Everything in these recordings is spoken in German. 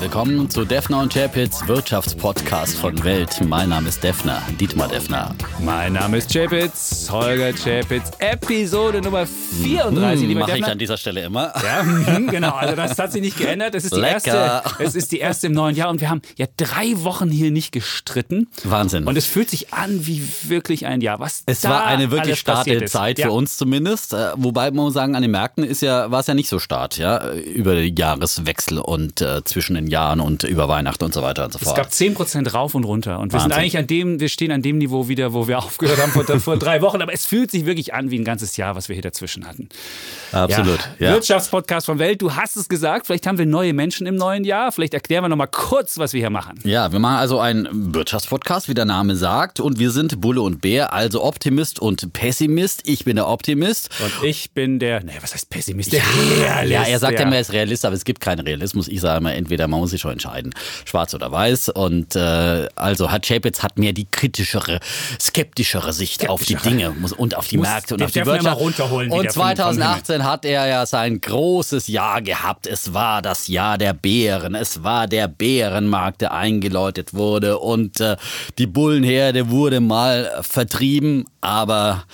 willkommen zu Defner und Chapitz Wirtschaftspodcast von Welt. Mein Name ist Defner, Dietmar Defner. Mein Name ist Chapitz, Holger Chapitz, Episode Nummer 34. Hm, Mache ich an dieser Stelle immer. Ja, mhm, genau. Also das hat sich nicht geändert. Es ist, die erste, es ist die erste im neuen Jahr und wir haben ja drei Wochen hier nicht gestritten. Wahnsinn. Und es fühlt sich an wie wirklich ein Jahr. Was es war eine wirklich starte Zeit ja. für uns zumindest. Äh, wobei man muss sagen, an den Märkten ist ja, war es ja nicht so start, ja, über den Jahreswechsel und äh, zwischen den Jahren und über Weihnachten und so weiter und so fort. Es gab 10% rauf und runter. Und wir Wahnsinn. sind eigentlich an dem, wir stehen an dem Niveau wieder, wo wir aufgehört haben vor, vor drei Wochen. Aber es fühlt sich wirklich an wie ein ganzes Jahr, was wir hier dazwischen hatten. Absolut. Ja. Ja. Wirtschaftspodcast von Welt, du hast es gesagt. Vielleicht haben wir neue Menschen im neuen Jahr. Vielleicht erklären wir nochmal kurz, was wir hier machen. Ja, wir machen also einen Wirtschaftspodcast, wie der Name sagt. Und wir sind Bulle und Bär, also Optimist und Pessimist. Ich bin der Optimist. Und ich bin der, naja, was heißt Pessimist? Der ja, Realist. Ja, er sagt ja, er ist Realist, aber es gibt keinen Realismus. Ich sage immer, entweder man muss sich schon entscheiden, schwarz oder weiß. Und äh, also hat Chapitz hat mehr die kritischere, skeptischere Sicht auf die Dinge und auf die muss, Märkte und auf die Wirtschaft. Und 2018 hat er ja sein großes Jahr gehabt. Es war das Jahr der Bären. Es war der Bärenmarkt, der eingeläutet wurde und äh, die Bullenherde wurde mal vertrieben, aber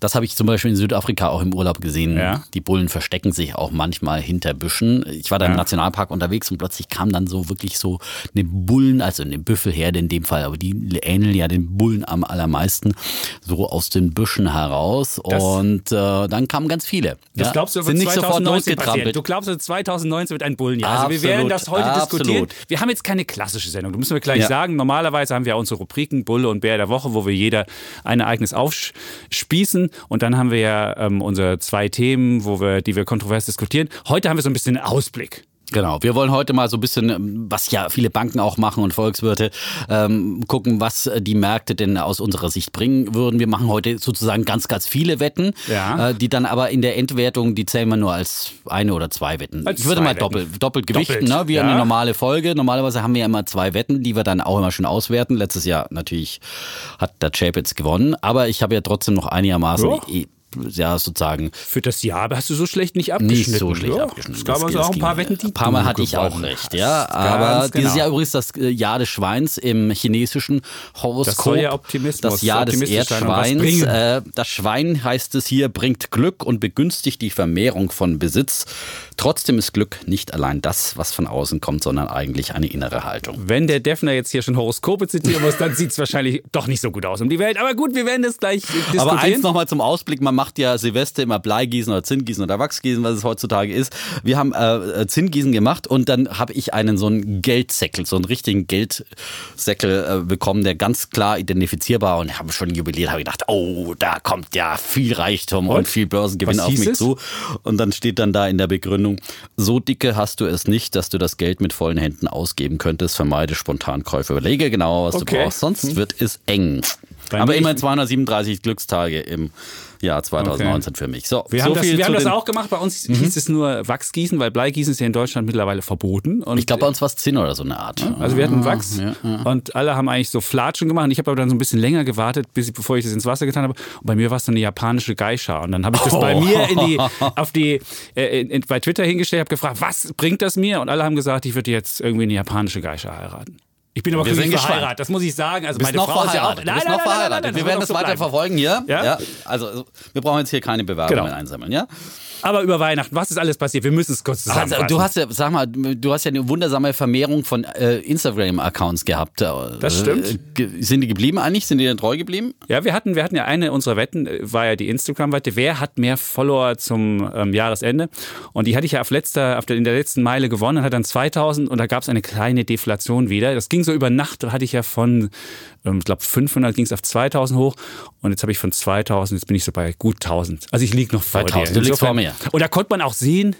das habe ich zum Beispiel in Südafrika auch im Urlaub gesehen. Ja. Die Bullen verstecken sich auch manchmal hinter Büschen. Ich war da im Nationalpark unterwegs und plötzlich kam dann so wirklich so eine Bullen, also eine Büffelherde in dem Fall, aber die ähneln ja den Bullen am allermeisten, so aus den Büschen heraus. Das, und äh, dann kamen ganz viele. Das ja, glaubst du, sind nicht sofort losgetrampelt. Du glaubst, 2019 wird ein Bullenjahr. Also wir werden das heute absolut. diskutieren. Wir haben jetzt keine klassische Sendung, das müssen wir gleich ja. sagen. Normalerweise haben wir unsere Rubriken Bulle und Bär der Woche, wo wir jeder ein Ereignis aufspießen und dann haben wir ja ähm, unsere zwei Themen, wo wir, die wir kontrovers diskutieren. Heute haben wir so ein bisschen Ausblick. Genau, wir wollen heute mal so ein bisschen, ähm, was ja viele Banken auch machen und Volkswirte, ähm, gucken, was die Märkte denn aus unserer Sicht bringen würden. Wir machen heute sozusagen ganz, ganz viele Wetten, ja. äh, die dann aber in der Endwertung, die zählen wir nur als eine oder zwei Wetten. Als ich würde mal doppelt, doppelt gewichten, doppelt, ne? wie ja. eine normale Folge. Normalerweise haben wir ja immer zwei Wetten, die wir dann auch immer schön auswerten. Letztes Jahr natürlich hat der Chapitz gewonnen, aber ich habe ja trotzdem noch einigermaßen ja ja, sozusagen. Für das Jahr hast du so schlecht nicht abgeschnitten. Nicht so schlecht ja, abgeschnitten. Es gab also auch ein paar Wetten, die Ein paar Mal hatte ich auch recht, ja. Aber genau. dieses Jahr übrigens das äh, Jahr des Schweins im chinesischen Horoskop. Das soll ja Optimismus. Das Jahr des Erdschweins. Äh, das Schwein, heißt es hier, bringt Glück und begünstigt die Vermehrung von Besitz. Trotzdem ist Glück nicht allein das, was von außen kommt, sondern eigentlich eine innere Haltung. Wenn der Defner jetzt hier schon Horoskope zitieren muss, dann sieht es wahrscheinlich doch nicht so gut aus um die Welt. Aber gut, wir werden das gleich diskutieren. Aber eins nochmal zum Ausblick, man macht ja Silvester immer Bleigießen oder Zinngießen oder Wachsgießen, was es heutzutage ist. Wir haben äh, Zinngießen gemacht und dann habe ich einen so einen Geldsäckel, so einen richtigen Geldsäckel äh, bekommen, der ganz klar identifizierbar und habe schon jubiliert, habe gedacht, oh, da kommt ja viel Reichtum und, und viel Börsengewinn auf mich es? zu. Und dann steht dann da in der Begründung, Begründung, so dicke hast du es nicht, dass du das Geld mit vollen Händen ausgeben könntest. Vermeide Spontankäufe. Überlege genau, was okay. du brauchst, sonst hm. wird es eng. Bei Aber immerhin 237 Glückstage im Jahr 2019 okay. für mich. So, wir so haben, das, wir haben das, auch gemacht. Bei uns mhm. hieß es nur Wachsgießen, weil Bleigießen ist ja in Deutschland mittlerweile verboten. Und ich glaube, bei uns war es Zinn oder so eine Art. Also wir hatten Wachs ja, ja. und alle haben eigentlich so Flatschen gemacht. Und ich habe aber dann so ein bisschen länger gewartet, bis bevor ich das ins Wasser getan habe. Und bei mir war es dann eine japanische Geisha. Und dann habe ich das oh. bei mir in die, auf die, äh, in, bei Twitter hingestellt, habe gefragt, was bringt das mir? Und alle haben gesagt, ich würde jetzt irgendwie eine japanische Geisha heiraten. Ich bin aber wir sind verheiratet, das muss ich sagen. Also meine Frau ist ja auch. Nein, nein, nein, nein, nein, Wir werden das weiter verfolgen hier. Ja? ja? Also wir brauchen jetzt hier keine Bewerbungen genau. einsammeln, ja? Aber über Weihnachten, was ist alles passiert? Wir müssen es kurz zusammenfassen. Also, du hast ja, sag mal, du hast ja eine wundersame Vermehrung von äh, Instagram-Accounts gehabt. Das stimmt. Äh, sind die geblieben eigentlich? Sind die denn treu geblieben? Ja, wir hatten, wir hatten ja eine unserer Wetten, äh, war ja die Instagram-Wette. Wer hat mehr Follower zum ähm, Jahresende? Und die hatte ich ja auf letzter, auf der, in der letzten Meile gewonnen, hat dann 2000 und da gab es eine kleine Deflation wieder. Das ging so über Nacht, hatte ich ja von ich glaube 500 ging es auf 2000 hoch und jetzt habe ich von 2000, jetzt bin ich so bei gut 1000. Also ich liege noch vor 2000, dir. du liegst vor mir. Und da konnte man auch sehen,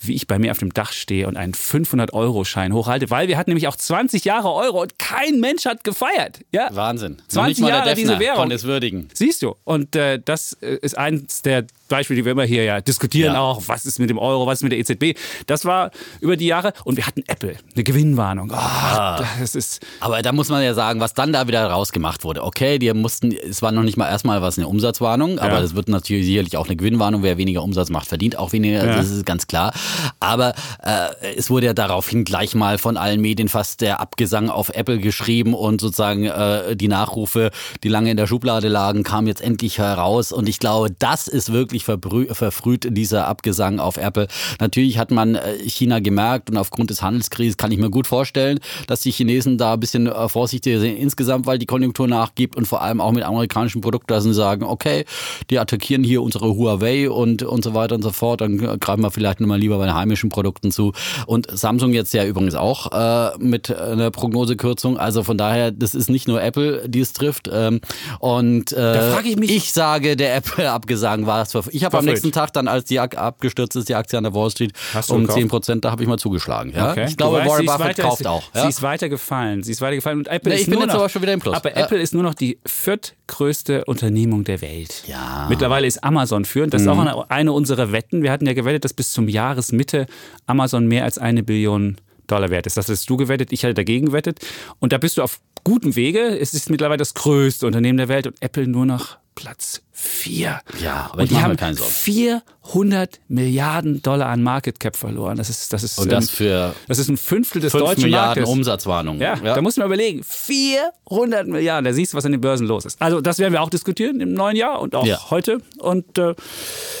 wie ich bei mir auf dem Dach stehe und einen 500-Euro-Schein hochhalte, weil wir hatten nämlich auch 20 Jahre Euro und kein Mensch hat gefeiert. Ja? Wahnsinn. 20 Jahre diese Währung. Es würdigen. Siehst du. Und äh, das äh, ist eins der Beispiele, die wir immer hier ja diskutieren ja. auch. Was ist mit dem Euro, was ist mit der EZB? Das war über die Jahre und wir hatten Apple, eine Gewinnwarnung. Oh, ah. das ist Aber da muss man ja sagen, was dann da wieder rausgemacht wurde. Okay, die mussten, es war noch nicht mal erstmal was eine Umsatzwarnung, aber es wird natürlich sicherlich auch eine Gewinnwarnung. Wer weniger Umsatz macht, verdient auch weniger. Ja. Das ist ganz klar. Aber äh, es wurde ja daraufhin gleich mal von allen Medien fast der Abgesang auf Apple geschrieben und sozusagen äh, die Nachrufe, die lange in der Schublade lagen, kamen jetzt endlich heraus. Und ich glaube, das ist wirklich verfrüht, dieser Abgesang auf Apple. Natürlich hat man äh, China gemerkt und aufgrund des Handelskrises kann ich mir gut vorstellen, dass die Chinesen da ein bisschen äh, vorsichtiger sind insgesamt, weil die Konjunktur nachgibt und vor allem auch mit amerikanischen Produkten, dass sagen, okay, die attackieren hier unsere Huawei und, und so weiter und so fort, dann greifen wir vielleicht nochmal lieber bei den heimischen Produkten zu. Und Samsung jetzt ja übrigens auch äh, mit einer Prognosekürzung. Also von daher, das ist nicht nur Apple, die es trifft. Ähm, und äh, ich, mich, ich sage, der Apple-Abgesang war es. Ich habe am nächsten Tag dann, als die abgestürzt ist, die Aktie an der Wall Street um 10 Prozent, da habe ich mal zugeschlagen. Ja? Okay. Ich glaube, weißt, Warren Buffett weiter, kauft auch. Ja? Sie ist weitergefallen. Sie ist weitergefallen. Und Apple ist ich bin nur jetzt noch, aber schon wieder im Plus. Aber Apple ist nur noch die viertgrößte Unternehmung der Welt. Ja. Mittlerweile ist Amazon führend. Das ist auch eine, eine unserer Wetten. Wir hatten ja gewettet, dass bis zum Jahresmitte Amazon mehr als eine Billion Dollar wert ist. Das hast du gewettet, ich hatte dagegen gewettet. Und da bist du auf gutem Wege. Es ist mittlerweile das größte Unternehmen der Welt und Apple nur noch Platz 4. Ja, aber und ich die haben mir keine Sorgen. 400 Milliarden Dollar an Market Cap verloren. Das ist, das ist, Und das ähm, für das ist ein Fünftel des 5 deutschen Milliarden Marktes. Umsatzwarnung. Ja, da muss man überlegen. 400 Milliarden. Da siehst du, was an den Börsen los ist. Also, das werden wir auch diskutieren im neuen Jahr und auch Ja. heute. Und äh,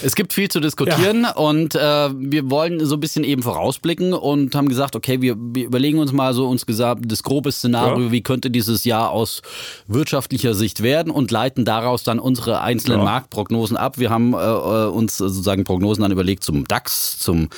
Es gibt viel zu diskutieren und äh, wir wollen so ein bisschen eben vorausblicken und haben gesagt, okay, wir, wir überlegen uns mal so uns gesagt das grobe Szenario, Ja. wie könnte dieses Jahr aus wirtschaftlicher Sicht werden und leiten daraus dann unsere einzelnen Ja. Marktprognosen ab. Wir haben äh, äh, uns sozusagen Prognosen dann überlegt zum DAX, zum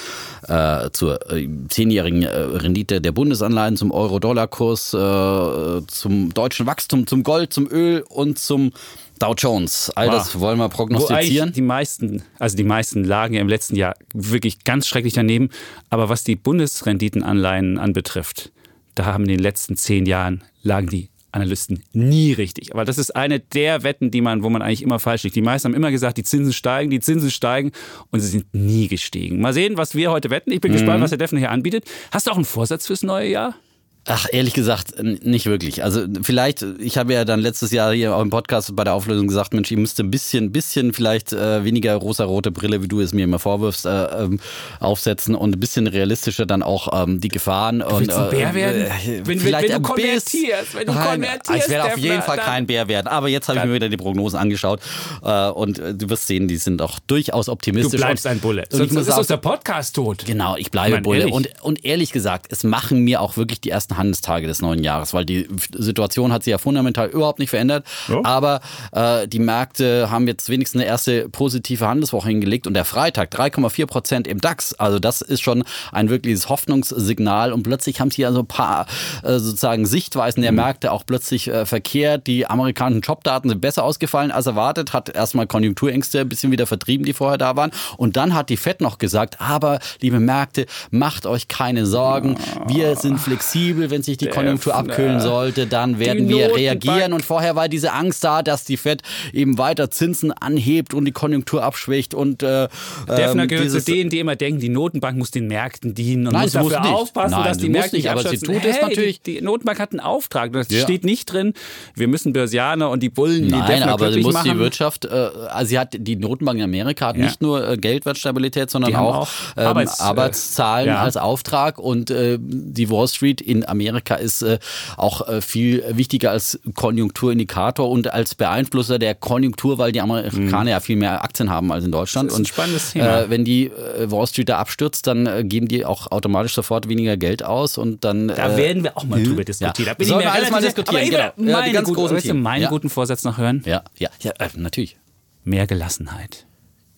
äh, zur äh, zehnjährigen äh, Rendite der Bundesanleihen, zum Euro-Dollar-Kurs, äh, zum deutschen Wachstum, zum Gold, zum Öl und zum Dow Jones. All Wow. das wollen wir prognostizieren. die meisten, also die meisten lagen ja im letzten Jahr wirklich ganz schrecklich daneben. Aber was die Bundesrenditenanleihen anbetrifft, da haben in den letzten zehn Jahren lagen die Analysten nie richtig. Aber das ist eine der Wetten, die man, wo man eigentlich immer falsch liegt. Die meisten haben immer gesagt, die Zinsen steigen, die Zinsen steigen und sie sind nie gestiegen. Mal sehen, was wir heute wetten. Ich bin gespannt, was der Defner hier anbietet. Hast du auch einen Vorsatz fürs neue Jahr? Ach, ehrlich gesagt, nicht wirklich. Also vielleicht, ich habe ja dann letztes Jahr hier auch im Podcast bei der Auflösung gesagt, Mensch, ihr müsst ein bisschen, bisschen vielleicht äh, weniger rosa-rote Brille, wie du es mir immer vorwirfst, äh, ähm, aufsetzen und ein bisschen realistischer dann auch ähm, die Gefahren. und, willst du ein Bär äh, werden? äh, Wenn- wenn- vielleicht wenn du ein bisschen- konvertierst, wenn du Nein, konvertierst, Ich werde auf jeden Fall kein Bär werden. Aber jetzt habe ich mir wieder die Prognosen angeschaut äh, und äh, du wirst sehen, die sind auch durchaus Du optimistisch. bleibst und, ein Bulle. Und ich Sonst ist uns der Podcast tot. Genau, ich bleibe Mann, Bulle. ehrlich? Und, und ehrlich gesagt, es machen mir auch wirklich die ersten Handelstage des neuen Jahres, weil die Situation hat sich ja fundamental überhaupt nicht verändert. Ja. Aber äh, die Märkte haben jetzt wenigstens eine erste positive Handelswoche hingelegt und der Freitag 3,4 Prozent im DAX. Also das ist schon ein wirkliches Hoffnungssignal und plötzlich haben sich ja so ein paar äh, sozusagen Sichtweisen Mhm. der Märkte auch plötzlich äh, verkehrt. Die amerikanischen Jobdaten sind besser ausgefallen als erwartet, hat erstmal Konjunkturängste ein bisschen wieder vertrieben, die vorher da waren. Und dann hat die FED noch gesagt, aber liebe Märkte, macht euch keine Sorgen. Wir sind flexibel, wenn sich die Konjunktur abkühlen sollte, dann werden wir Notenbank- reagieren. Und vorher war diese Angst da, dass die FED eben weiter Zinsen anhebt und die Konjunktur abschwächt. Und äh, Defner ähm, gehört zu denen, die immer denken, die Notenbank muss den Märkten dienen und Nein, muss muss dafür nicht. aufpassen, Nein, dass die muss Märkte nicht, aber sie tut es hey, natürlich. Die, die Notenbank hat einen Auftrag. Das Ja. steht nicht drin, wir müssen Börsianer und die Bullen, die Nein, Defner aber sie muss machen. die Wirtschaft, äh, also sie hat die Notenbank in Amerika hat Ja. nicht nur äh, Geldwertstabilität, sondern auch, auch ähm, Arbeits- Arbeitszahlen ja. als Auftrag und äh, die Wall Street in Amerika ist äh, auch äh, viel wichtiger als Konjunkturindikator und als Beeinflusser der Konjunktur, weil die Amerikaner ja viel mehr Aktien haben als in Deutschland. Mhm. Das ist ein spannendes Thema. Äh, wenn die Wall Street da abstürzt, dann geben die auch automatisch sofort weniger Geld aus und dann Da werden wir auch mal drüber diskutieren. Da bin Sollen ich mir alles mal diskutieren, Aber genau. ich Ja, die ganz meine, großen Themen. meinen Ja. guten Vorsatz noch hören? ja, ja, ja, natürlich. Mehr Gelassenheit.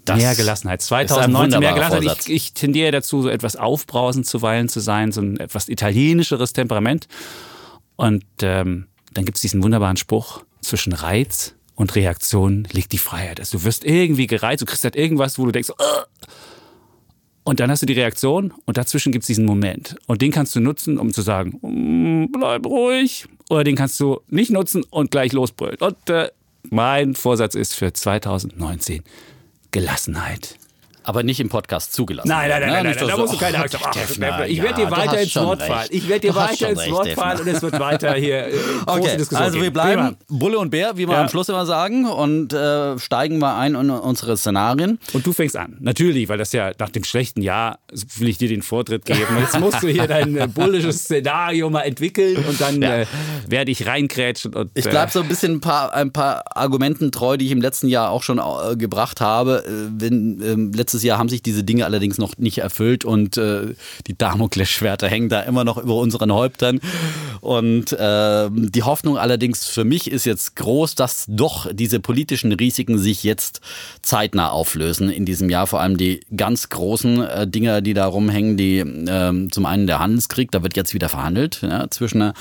Das mehr Gelassenheit. ist ein 2019 mehr Gelassenheit. Ich, ich tendiere dazu, so etwas aufbrausend zuweilen zu sein, so ein etwas italienischeres Temperament. Und ähm, dann gibt es diesen wunderbaren Spruch, zwischen Reiz und Reaktion liegt die Freiheit. Also du wirst irgendwie gereizt, du kriegst halt irgendwas, wo du denkst, "Ugh." und dann hast du die Reaktion und dazwischen gibt es diesen Moment. Und den kannst du nutzen, um zu sagen, "Mm, bleib ruhig. Oder den kannst du nicht nutzen und gleich losbrüllen. Und äh, mein Vorsatz ist für 2019 Gelassenheit. Aber nicht im Podcast zugelassen. Nein, nein, nein, ne? nein, Nicht nein, da so, musst du keine Angst haben. Ach, ich werde dir weiter ins Wort fallen. Ich werde dir weiter ins Wort fallen und es wird weiter hier äh, Okay, also wir bleiben. Bulle und Bär, wie wir am Schluss immer sagen, und äh, steigen mal ein in unsere Szenarien. Und du fängst an. Natürlich, weil das ja nach dem schlechten Jahr will ich dir den Vortritt geben. Jetzt musst du hier dein äh, bullisches Szenario mal entwickeln und dann Ja. äh, werde ich reinkrätschen. Und, Ich äh, bleibe so ein bisschen ein paar, ein paar Argumenten treu, die ich im letzten Jahr auch schon äh, gebracht habe. Äh, wenn, letztes Jahr haben sich diese Dinge allerdings noch nicht erfüllt und äh, die Damoklesschwerter hängen da immer noch über unseren Häuptern. Und ähm, die Hoffnung allerdings für mich ist jetzt groß, dass doch diese politischen Risiken sich jetzt zeitnah auflösen in diesem Jahr. Vor allem die ganz großen äh, Dinger, die da rumhängen, die ähm, zum einen der Handelskrieg, da wird jetzt wieder verhandelt ja, zwischen einer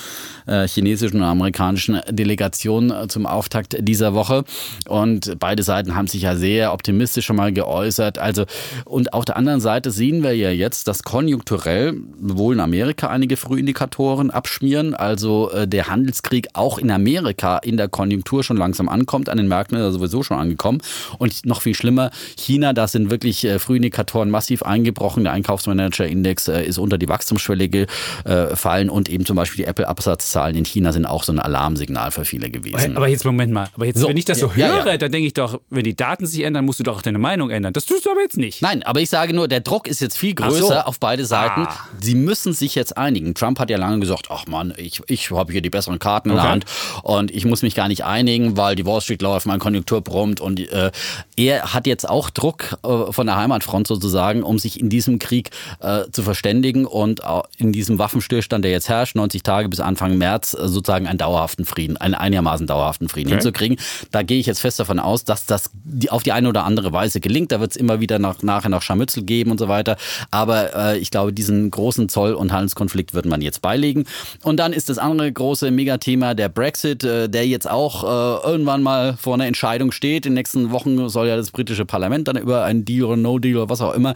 äh, chinesischen und amerikanischen Delegation äh, zum Auftakt dieser Woche. Und beide Seiten haben sich ja sehr optimistisch schon mal geäußert. Also, und auf der anderen Seite sehen wir ja jetzt, dass konjunkturell wohl in Amerika einige Frühindikatoren abschmieren. Also äh, der Handelskrieg auch in Amerika in der Konjunktur schon langsam ankommt. An den Märkten ist er sowieso schon angekommen. Und noch viel schlimmer, China, da sind wirklich äh, Frühindikatoren massiv eingebrochen. Der Einkaufsmanager-Index äh, ist unter die Wachstumsschwelle gefallen und eben zum Beispiel die Apple-Absatzzahlen in China sind auch so ein Alarmsignal für viele gewesen. Aber jetzt Moment mal. Aber jetzt, So, wenn ich das so ja, höre, ja. dann denke ich doch, wenn die Daten sich ändern, musst du doch auch deine Meinung ändern. Das tust du aber jetzt nicht. Nein, aber ich sage nur, der Druck ist jetzt viel größer so. auf beide Seiten. Ah. Sie müssen sich jetzt einigen. Trump hat ja lange gesagt, ach Mann, ich, ich habe hier die besseren Karten in der. Hand und ich muss mich gar nicht einigen, weil die Wall Street läuft, meine Konjunktur brummt und äh, er hat jetzt auch Druck äh, von der Heimatfront sozusagen, um sich in diesem Krieg äh, zu verständigen und auch in diesem Waffenstillstand, der jetzt herrscht, 90 Tage bis Anfang März, äh, sozusagen einen dauerhaften Frieden, einen einigermaßen dauerhaften Frieden Okay. hinzukriegen. Da gehe ich jetzt fest davon aus, dass das die, auf die eine oder andere Weise gelingt. Da wird es immer wieder nach, nachher noch Scharmützel geben und so weiter. Aber äh, ich glaube, diesen großen Zoll- und Handelskonflikt wird man jetzt beilegen. Und dann ist das andere große Megathema der Brexit, äh, der jetzt auch äh, irgendwann mal vor einer Entscheidung steht. In den nächsten Wochen soll ja das britische Parlament dann über einen Deal oder No-Deal oder was auch immer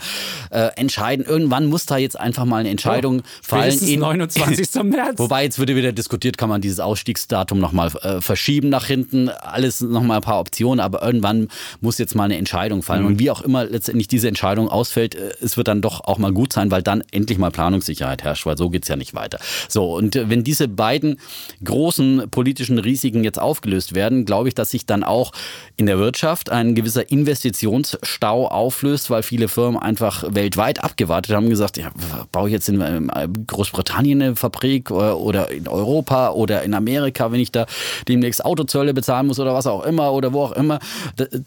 äh, entscheiden. Irgendwann muss da jetzt einfach mal eine Entscheidung fallen. Spätestens in- 29. März. Wobei jetzt wird wieder diskutiert, kann man dieses Ausstiegsdatum nochmal äh, verschieben nach hinten. Alles nochmal ein paar Optionen, aber irgendwann muss jetzt mal eine Entscheidung fallen. Und wie auch immer letztendlich diese Entscheidung ausfällt, äh, es wird dann doch auch mal gut sein, weil dann endlich mal Planungssicherheit herrscht, weil so geht's ja nicht weiter. So, und äh, wenn diese beiden großen politischen Risiken jetzt aufgelöst werden, glaube ich, dass sich dann auch in der Wirtschaft ein gewisser Investitionsstau auflöst, weil viele Firmen einfach weltweit abgewartet haben und gesagt, ja, baue ich jetzt in ähm, Großbritannien eine Fabrik oder- oder in Europa oder in Amerika, wenn ich da demnächst Autozölle bezahlen muss oder was auch immer oder wo auch immer.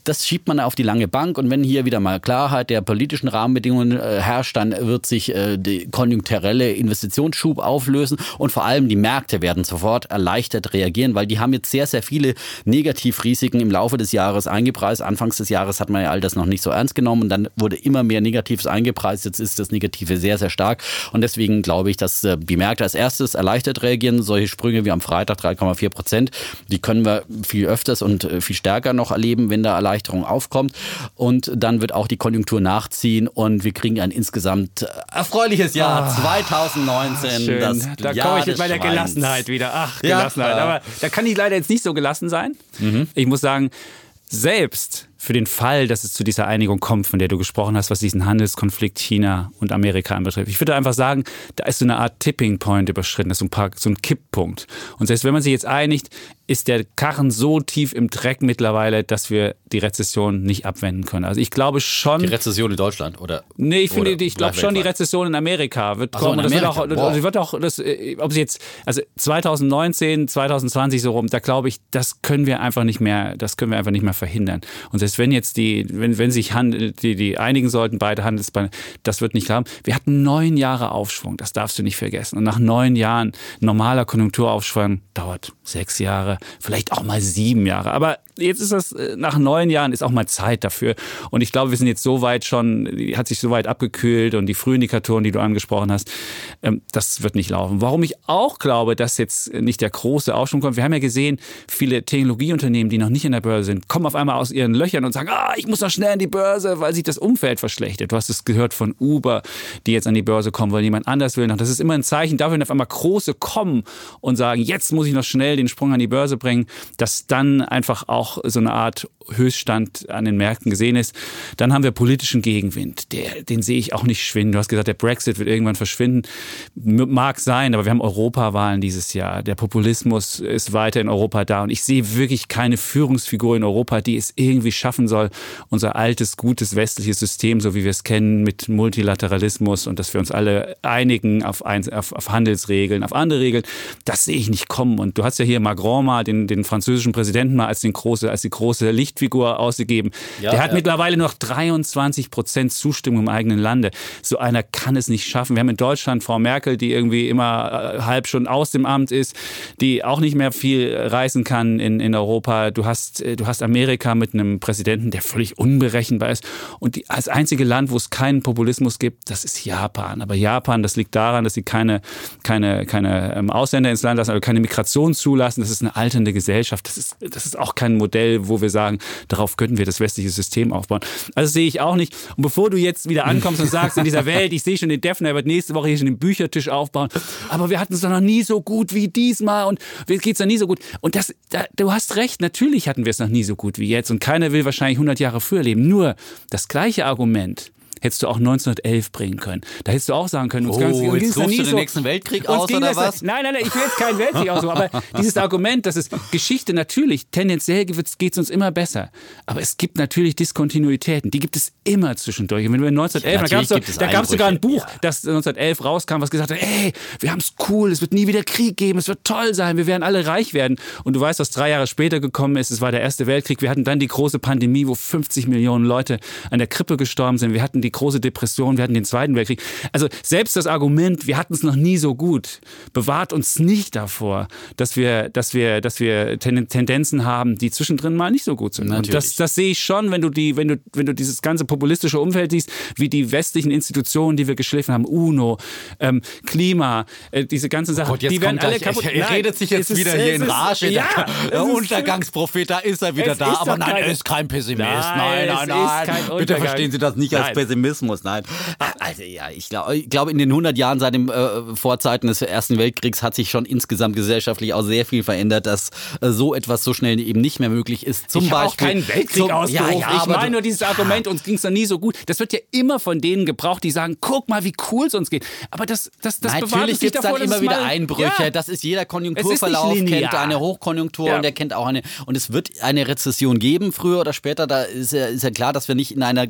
Das, schiebt man auf die lange Bank und wenn hier wieder mal Klarheit der politischen Rahmenbedingungen äh, herrscht, dann wird sich äh, die konjunkturelle Investitionsschub auflösen und vor allem die Märkte werden sofort erleichtert reagieren, weil die haben jetzt sehr, sehr viele Negativrisiken im Laufe des Jahres eingepreist. Anfangs des Jahres hat man ja all das noch nicht so ernst genommen und dann wurde immer mehr Negatives eingepreist. Jetzt ist das Negative sehr, sehr stark und deswegen glaube ich, dass äh, die Märkte als erstes erleichtert reagieren. Solche Sprünge wie am Freitag 3,4 Prozent, die können wir viel öfters und äh, viel stärker noch erleben, wenn da Erleichterung aufkommt. Und dann wird auch die Konjunktur nachziehen und wir kriegen ein insgesamt äh, erfreuliches Jahr 2019. Ah, Schön. Das da Jahr komme ich mit meiner Schweins. Gelassenheit wieder. Ach, Gelassenheit. ja. Aber da kann ich leider jetzt nicht so gelassen sein. Ich muss sagen, selbst für den Fall, dass es zu dieser Einigung kommt, von der du gesprochen hast, was diesen Handelskonflikt China und Amerika anbetrifft. Ich würde einfach sagen, da ist so eine Art Tipping Point überschritten, das ist so ein, paar, so ein Kipppunkt. Und selbst wenn man sich jetzt einigt, ist der Karren so tief im Dreck mittlerweile, dass wir die Rezession nicht abwenden können. Also ich glaube schon. Die Rezession in Deutschland oder? Nee, ich finde, ich glaube schon, die. Rezession in Amerika wird so, kommen. in das wird Amerika. auch, Wow. wird auch, das, äh, ob sie jetzt, also 2019, 2020 so rum, da glaube ich, das können wir einfach nicht mehr, das können wir einfach nicht mehr verhindern. Und selbst wenn jetzt die, wenn, wenn sich Handel, die, die einigen sollten, beide Handelsbeine, das wird nicht klappen. Wir hatten neun Jahre Aufschwung, das darfst du nicht vergessen. Und nach neun Jahren normaler Konjunkturaufschwung dauert sechs Jahre, vielleicht auch mal sieben Jahre. Aber jetzt ist das, äh, nach neun Jahren ist auch mal Zeit dafür. Und ich glaube, wir sind jetzt so weit schon, hat sich so weit abgekühlt und die Frühindikatoren, die du angesprochen hast, ähm, das wird nicht laufen. Warum ich auch glaube, dass jetzt nicht der große Aufschwung kommt, wir haben ja gesehen, viele Technologieunternehmen, die noch nicht in der Börse sind, kommen auf einmal aus ihren Löchern und sagen, ah, ich muss noch schnell an die Börse, weil sich das Umfeld verschlechtert. Du hast es gehört von Uber, die jetzt an die Börse kommen, weil jemand anders will. Das ist immer ein Zeichen dafür, wenn auf einmal große kommen und sagen, jetzt muss ich noch schnell den Sprung an die Börse bringen, dass dann einfach auch auch so eine Art Höchststand an den Märkten gesehen ist. Dann haben wir politischen Gegenwind. Der, den sehe ich auch nicht schwinden. Du hast gesagt, der Brexit wird irgendwann verschwinden. Mag sein, aber wir haben Europawahlen dieses Jahr. Der Populismus ist weiter in Europa da. Und ich sehe wirklich keine Führungsfigur in Europa, die es irgendwie schaffen soll, unser altes, gutes westliches System, so wie wir es kennen, mit Multilateralismus und dass wir uns alle einigen auf, auf, auf Handelsregeln, auf andere Regeln, das sehe ich nicht kommen. Und du hast ja hier Macron mal, den, den französischen Präsidenten mal als, den große, als die große Lichtfigur ausgegeben. Ja, Der hat ja. mittlerweile noch 23 Prozent Zustimmung im eigenen Lande. So einer kann es nicht schaffen. Wir haben in Deutschland Frau Merkel, die irgendwie immer äh, halb schon aus dem Amt ist, die auch nicht mehr viel reisen kann in, in Europa. Du hast, äh, du hast Amerika mit einem Präsidenten, der völlig unberechenbar ist. Und die, als einzige Land, wo es keinen Populismus gibt, das ist Japan. Aber Japan, das liegt daran, dass sie keine, keine, keine ähm, Ausländer ins Land lassen, also keine Migration zulassen. Das ist eine alternde Gesellschaft. Das ist, das ist auch kein Modell, wo wir sagen, darauf könnten wir das westliche System aufbauen. Also sehe ich auch nicht. Und bevor du jetzt wieder ankommst und sagst, in dieser Welt, ich sehe schon den Defner, er wird nächste Woche hier schon den Büchertisch aufbauen, aber wir hatten es doch noch nie so gut wie diesmal und geht es noch nie so gut. Und das, da, du hast recht, natürlich hatten wir es noch nie so gut wie jetzt und keiner will wahrscheinlich 100 Jahre früher leben. Nur das gleiche Argument hättest du auch 1911 bringen können. Da hättest du auch sagen können, uns oh, ganz, uns jetzt rufst du den so, nächsten Weltkrieg aus oder was? Nein, nein, nein, ich will jetzt keinen Weltkrieg aus, aber dieses Argument, dass es Geschichte natürlich, tendenziell geht es uns immer besser, aber es gibt natürlich Diskontinuitäten, die gibt es immer zwischendurch. Und wenn wir 1911, ja, da gab es sogar ein Buch, ja. das 1911 rauskam, was gesagt hat, ey, wir haben es cool, es wird nie wieder Krieg geben, es wird toll sein, wir werden alle reich werden. Und du weißt, was drei Jahre später gekommen ist, es war der Erste Weltkrieg, wir hatten dann die große Pandemie, wo 50 Millionen Leute an der Krippe gestorben sind, wir hatten die die große Depression, wir hatten den Zweiten Weltkrieg. Also selbst das Argument, wir hatten es noch nie so gut, bewahrt uns nicht davor, dass wir, dass wir, dass wir Tendenzen haben, die zwischendrin mal nicht so gut sind. Natürlich. Und das, das sehe ich schon, wenn du die, wenn du, wenn du dieses ganze populistische Umfeld siehst, wie die westlichen Institutionen, die wir geschliffen haben, UNO, ähm, Klima, äh, diese ganzen Sachen, oh Gott, die werden alle gleich, kaputt. Er redet sich jetzt wieder ist, hier in Rage. Ja, der Untergangsprophet, da ist er wieder da. Aber nein, er ist kein Pessimist. Nein, nein, nein. nein. Bitte verstehen Sie das nicht als Pessimist. Pessimismus, nein. Ah, also ja, ich glaube, ich glaube, in den 100 Jahren seit den äh, Vorzeiten des Ersten Weltkriegs hat sich schon insgesamt gesellschaftlich auch sehr viel verändert, dass äh, so etwas so schnell eben nicht mehr möglich ist. Zum ich Beispiel. auch keinen Weltkrieg zum, ausgerufen. Ja, ja, ich meine nur dieses Argument, uns ging es noch nie so gut. Das wird ja immer von denen gebraucht, die sagen, guck mal, wie cool es uns geht. Aber das, das, das Natürlich gibt es dann immer wieder Einbrüche. Ja. Das ist jeder Konjunkturverlauf, kennt eine Hochkonjunktur ja. und der kennt auch eine. Und es wird eine Rezession geben, früher oder später. Da ist ja, ist ja klar, dass wir nicht in einer,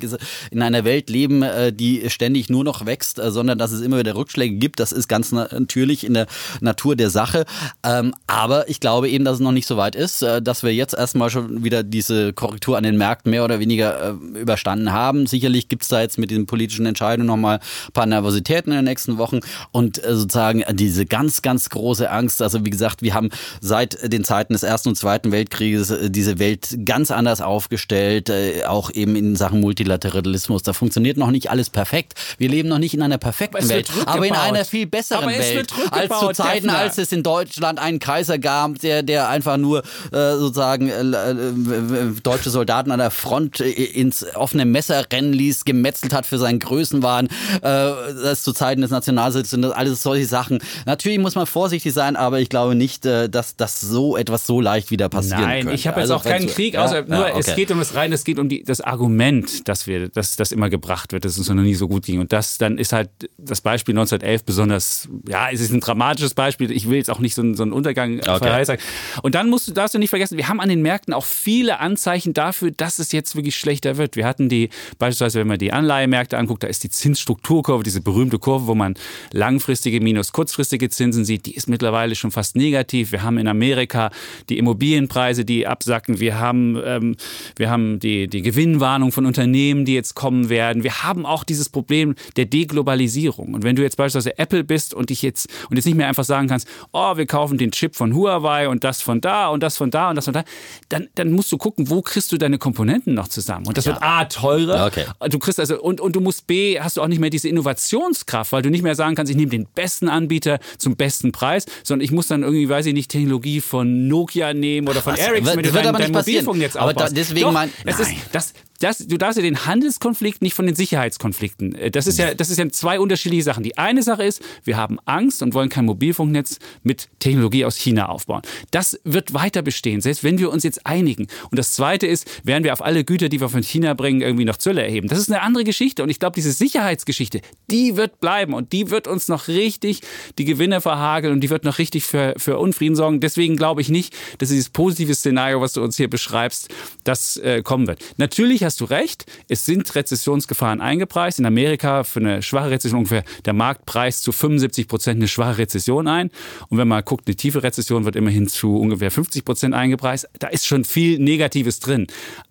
in einer Welt leben, leben, äh, die ständig nur noch wächst, äh, sondern dass es immer wieder Rückschläge gibt. Das ist ganz natürlich in der Natur der Sache. Ähm, aber ich glaube eben, dass es noch nicht so weit ist, äh, dass wir jetzt erstmal schon wieder diese Korrektur an den Märkten mehr oder weniger überstanden haben. Sicherlich gibt es da jetzt mit diesen politischen Entscheidungen nochmal ein paar Nervositäten in den nächsten Wochen und sozusagen diese ganz, ganz große Angst. Also wie gesagt, wir haben seit den Zeiten des Ersten und Zweiten Weltkrieges diese Welt ganz anders aufgestellt, auch eben in Sachen Multilateralismus. Da funktioniert funktioniert noch nicht alles perfekt. Wir leben noch nicht in einer perfekten Welt, aber in einer viel besseren Welt als zu Zeiten, Defner. als es in Deutschland einen Kaiser gab, der, der einfach nur äh, sozusagen äh, äh, deutsche Soldaten an der Front ins offene Messer rennen ließ, gemetzelt hat für seinen Größenwahn. Äh, das zu Zeiten des Nationalsozialismus, alles solche Sachen. Natürlich muss man vorsichtig sein, aber ich glaube nicht, äh, dass das so etwas so leicht wieder passieren Nein, könnte. ich habe jetzt also, auch keinen Krieg, außer ja? nur ja, okay. es geht um das rein, es geht um die, das Argument, dass wir, dass das immer gebracht gebracht wird, dass es uns noch nie so gut ging. Und das dann ist halt das Beispiel 1911 besonders, ja, es ist ein dramatisches Beispiel. Ich will jetzt auch nicht so, einen, so einen Untergang okay. vorhersagen. Und dann musst du, darfst du nicht vergessen, wir haben an den Märkten auch viele Anzeichen dafür, dass es jetzt wirklich schlechter wird. Wir hatten die, beispielsweise, wenn man die Anleihemärkte anguckt, da ist die Zinsstrukturkurve, diese berühmte Kurve, wo man langfristige minus kurzfristige Zinsen sieht, die ist mittlerweile schon fast negativ. Wir haben in Amerika die Immobilienpreise, die absacken. Wir haben, ähm, wir haben die, die Gewinnwarnung von Unternehmen, die jetzt kommen werden werden. Wir haben auch dieses Problem der Deglobalisierung. Und wenn du jetzt beispielsweise Apple bist und dich jetzt und jetzt nicht mehr einfach sagen kannst, oh, wir kaufen den Chip von Huawei und das von da und das von da und das von da, dann, dann musst du gucken, wo kriegst du deine Komponenten noch zusammen. Und das ja. wird A teurer. Okay. Du kriegst also und, und du musst B, hast du auch nicht mehr diese Innovationskraft, weil du nicht mehr sagen kannst, ich nehme den besten Anbieter zum besten Preis, sondern ich muss dann irgendwie, weiß ich nicht, Technologie von Nokia nehmen oder von Ericsson, wenn du dein, dein Mobilfunknetz aber da, deswegen Doch, mein, es ist, das, das, du darfst ja den Handelskonflikt nicht von den Sicherheitskonflikten. Äh, das ist ja, das ist ja zwei unterschiedliche Sachen. Die eine Sache ist, wir haben Angst und wollen kein Mobilfunknetz mit Technologie aus China aufbauen. Das wird weiter bestehen, selbst wenn wir uns jetzt einigen. Und das zweite ist, werden wir auf alle Güter, die wir von China bringen, irgendwie noch Zölle erheben. Das ist eine andere Geschichte. Und ich glaube, diese Sicherheitsgeschichte, die wird bleiben und die wird uns noch richtig die Gewinne verhageln und die wird noch richtig für, für Unfrieden sorgen. Deswegen glaube ich nicht, dass dieses positive Szenario, was du uns hier beschreibst, das äh, kommen wird. Natürlich hast du recht, es sind Rezessionsgefahren eingepreist. In Amerika für eine schwache Rezession ungefähr der Marktpreis zu 75 Prozent eine schwache Rezession ein. Und wenn man guckt, eine tiefe Rezession wird immerhin zu ungefähr 50 Prozent eingepreist. Da ist schon viel Negatives drin.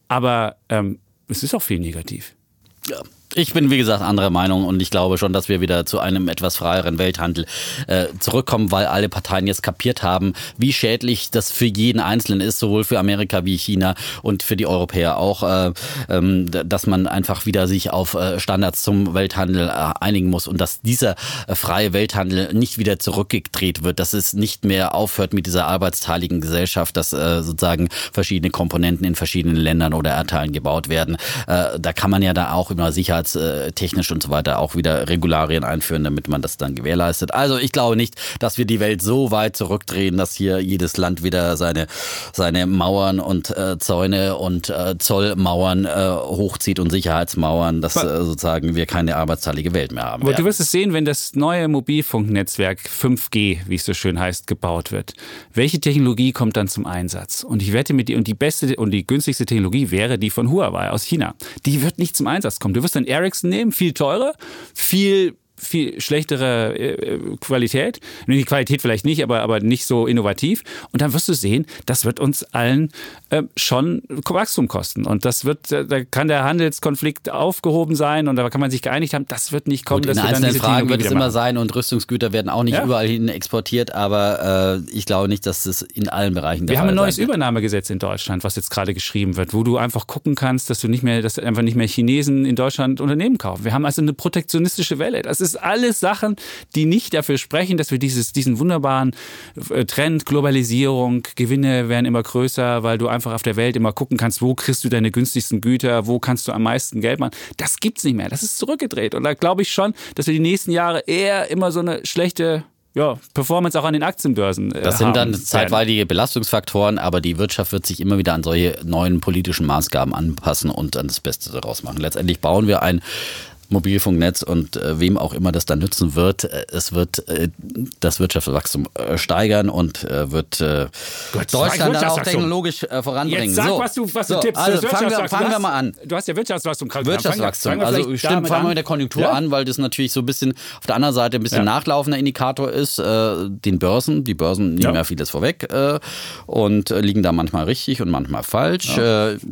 Aber ähm, es ist auch viel negativ. Ja. Ich bin, wie gesagt, anderer Meinung und ich glaube schon, dass wir wieder zu einem etwas freieren Welthandel äh, zurückkommen, weil alle Parteien jetzt kapiert haben, wie schädlich das für jeden Einzelnen ist, sowohl für Amerika wie China und für die Europäer auch, äh, ähm, dass man einfach wieder sich auf äh, Standards zum Welthandel äh, einigen muss und dass dieser äh, freie Welthandel nicht wieder zurückgedreht wird, dass es nicht mehr aufhört mit dieser arbeitsteiligen Gesellschaft, dass äh, sozusagen verschiedene Komponenten in verschiedenen Ländern oder Erdteilen gebaut werden. Äh, da kann man ja da auch immer sicher sicherheitstechnisch und so weiter auch wieder Regularien einführen, damit man das dann gewährleistet. Also ich glaube nicht, dass wir die Welt so weit zurückdrehen, dass hier jedes Land wieder seine, seine Mauern und äh, Zäune und äh, Zollmauern äh, hochzieht und Sicherheitsmauern, dass äh, sozusagen wir keine arbeitsteilige Welt mehr haben. Aber du wirst es sehen, wenn das neue Mobilfunknetzwerk 5G, wie es so schön heißt, gebaut wird. Welche Technologie kommt dann zum Einsatz? Und ich wette mit dir, und die beste und die günstigste Technologie wäre die von Huawei aus China. Die wird nicht zum Einsatz kommen. Du wirst dann Ericsson nehmen, viel teurer, viel viel schlechtere äh, Qualität. Die Qualität vielleicht nicht, aber, aber nicht so innovativ. Und dann wirst du sehen, das wird uns allen äh, schon Wachstum kosten. Und das wird, äh, da kann der Handelskonflikt aufgehoben sein und da kann man sich geeinigt haben, das wird nicht kommen. Gut, in einzelnen Fragen wird es immer sein und Rüstungsgüter werden auch nicht ja. überall hin exportiert, aber äh, ich glaube nicht, dass das in allen Bereichen der Wir Fall haben ein neues Übernahmegesetz in Deutschland, was jetzt gerade geschrieben wird, wo du einfach gucken kannst, dass du nicht mehr, dass einfach nicht mehr Chinesen in Deutschland Unternehmen kaufen. Wir haben also eine protektionistische Welle. Das ist alles Sachen, die nicht dafür sprechen, dass wir dieses, diesen wunderbaren äh, Trend, Globalisierung, Gewinne werden immer größer, weil du einfach auf der Welt immer gucken kannst, wo kriegst du deine günstigsten Güter, wo kannst du am meisten Geld machen. Das gibt's nicht mehr. Das ist zurückgedreht. Und da glaube ich schon, dass wir die nächsten Jahre eher immer so eine schlechte ja, Performance auch an den Aktienbörsen. Äh, das sind dann zeitweilige Belastungsfaktoren, aber die Wirtschaft wird sich immer wieder an solche neuen politischen Maßgaben anpassen und dann das Beste daraus machen. Letztendlich bauen wir ein Mobilfunknetz und äh, wem auch immer das dann nützen wird. Äh, es wird äh, das Wirtschaftswachstum äh, steigern und äh, wird äh, Deutschland dann auch technologisch voranbringen. Jetzt sag, so. was du, was du so, tippst. Also fangen wir, fangen wir mal an. Du hast ja Wirtschaftswachstum gerade Wirtschaftswachstum. Fangen wir, also stimmt, fangen wir mit der Konjunktur ja? an, weil das natürlich so ein bisschen auf der anderen Seite ein bisschen ja. nachlaufender Indikator ist. den Börsen. Die Börsen nehmen ja, ja vieles vorweg und liegen da manchmal richtig und manchmal falsch.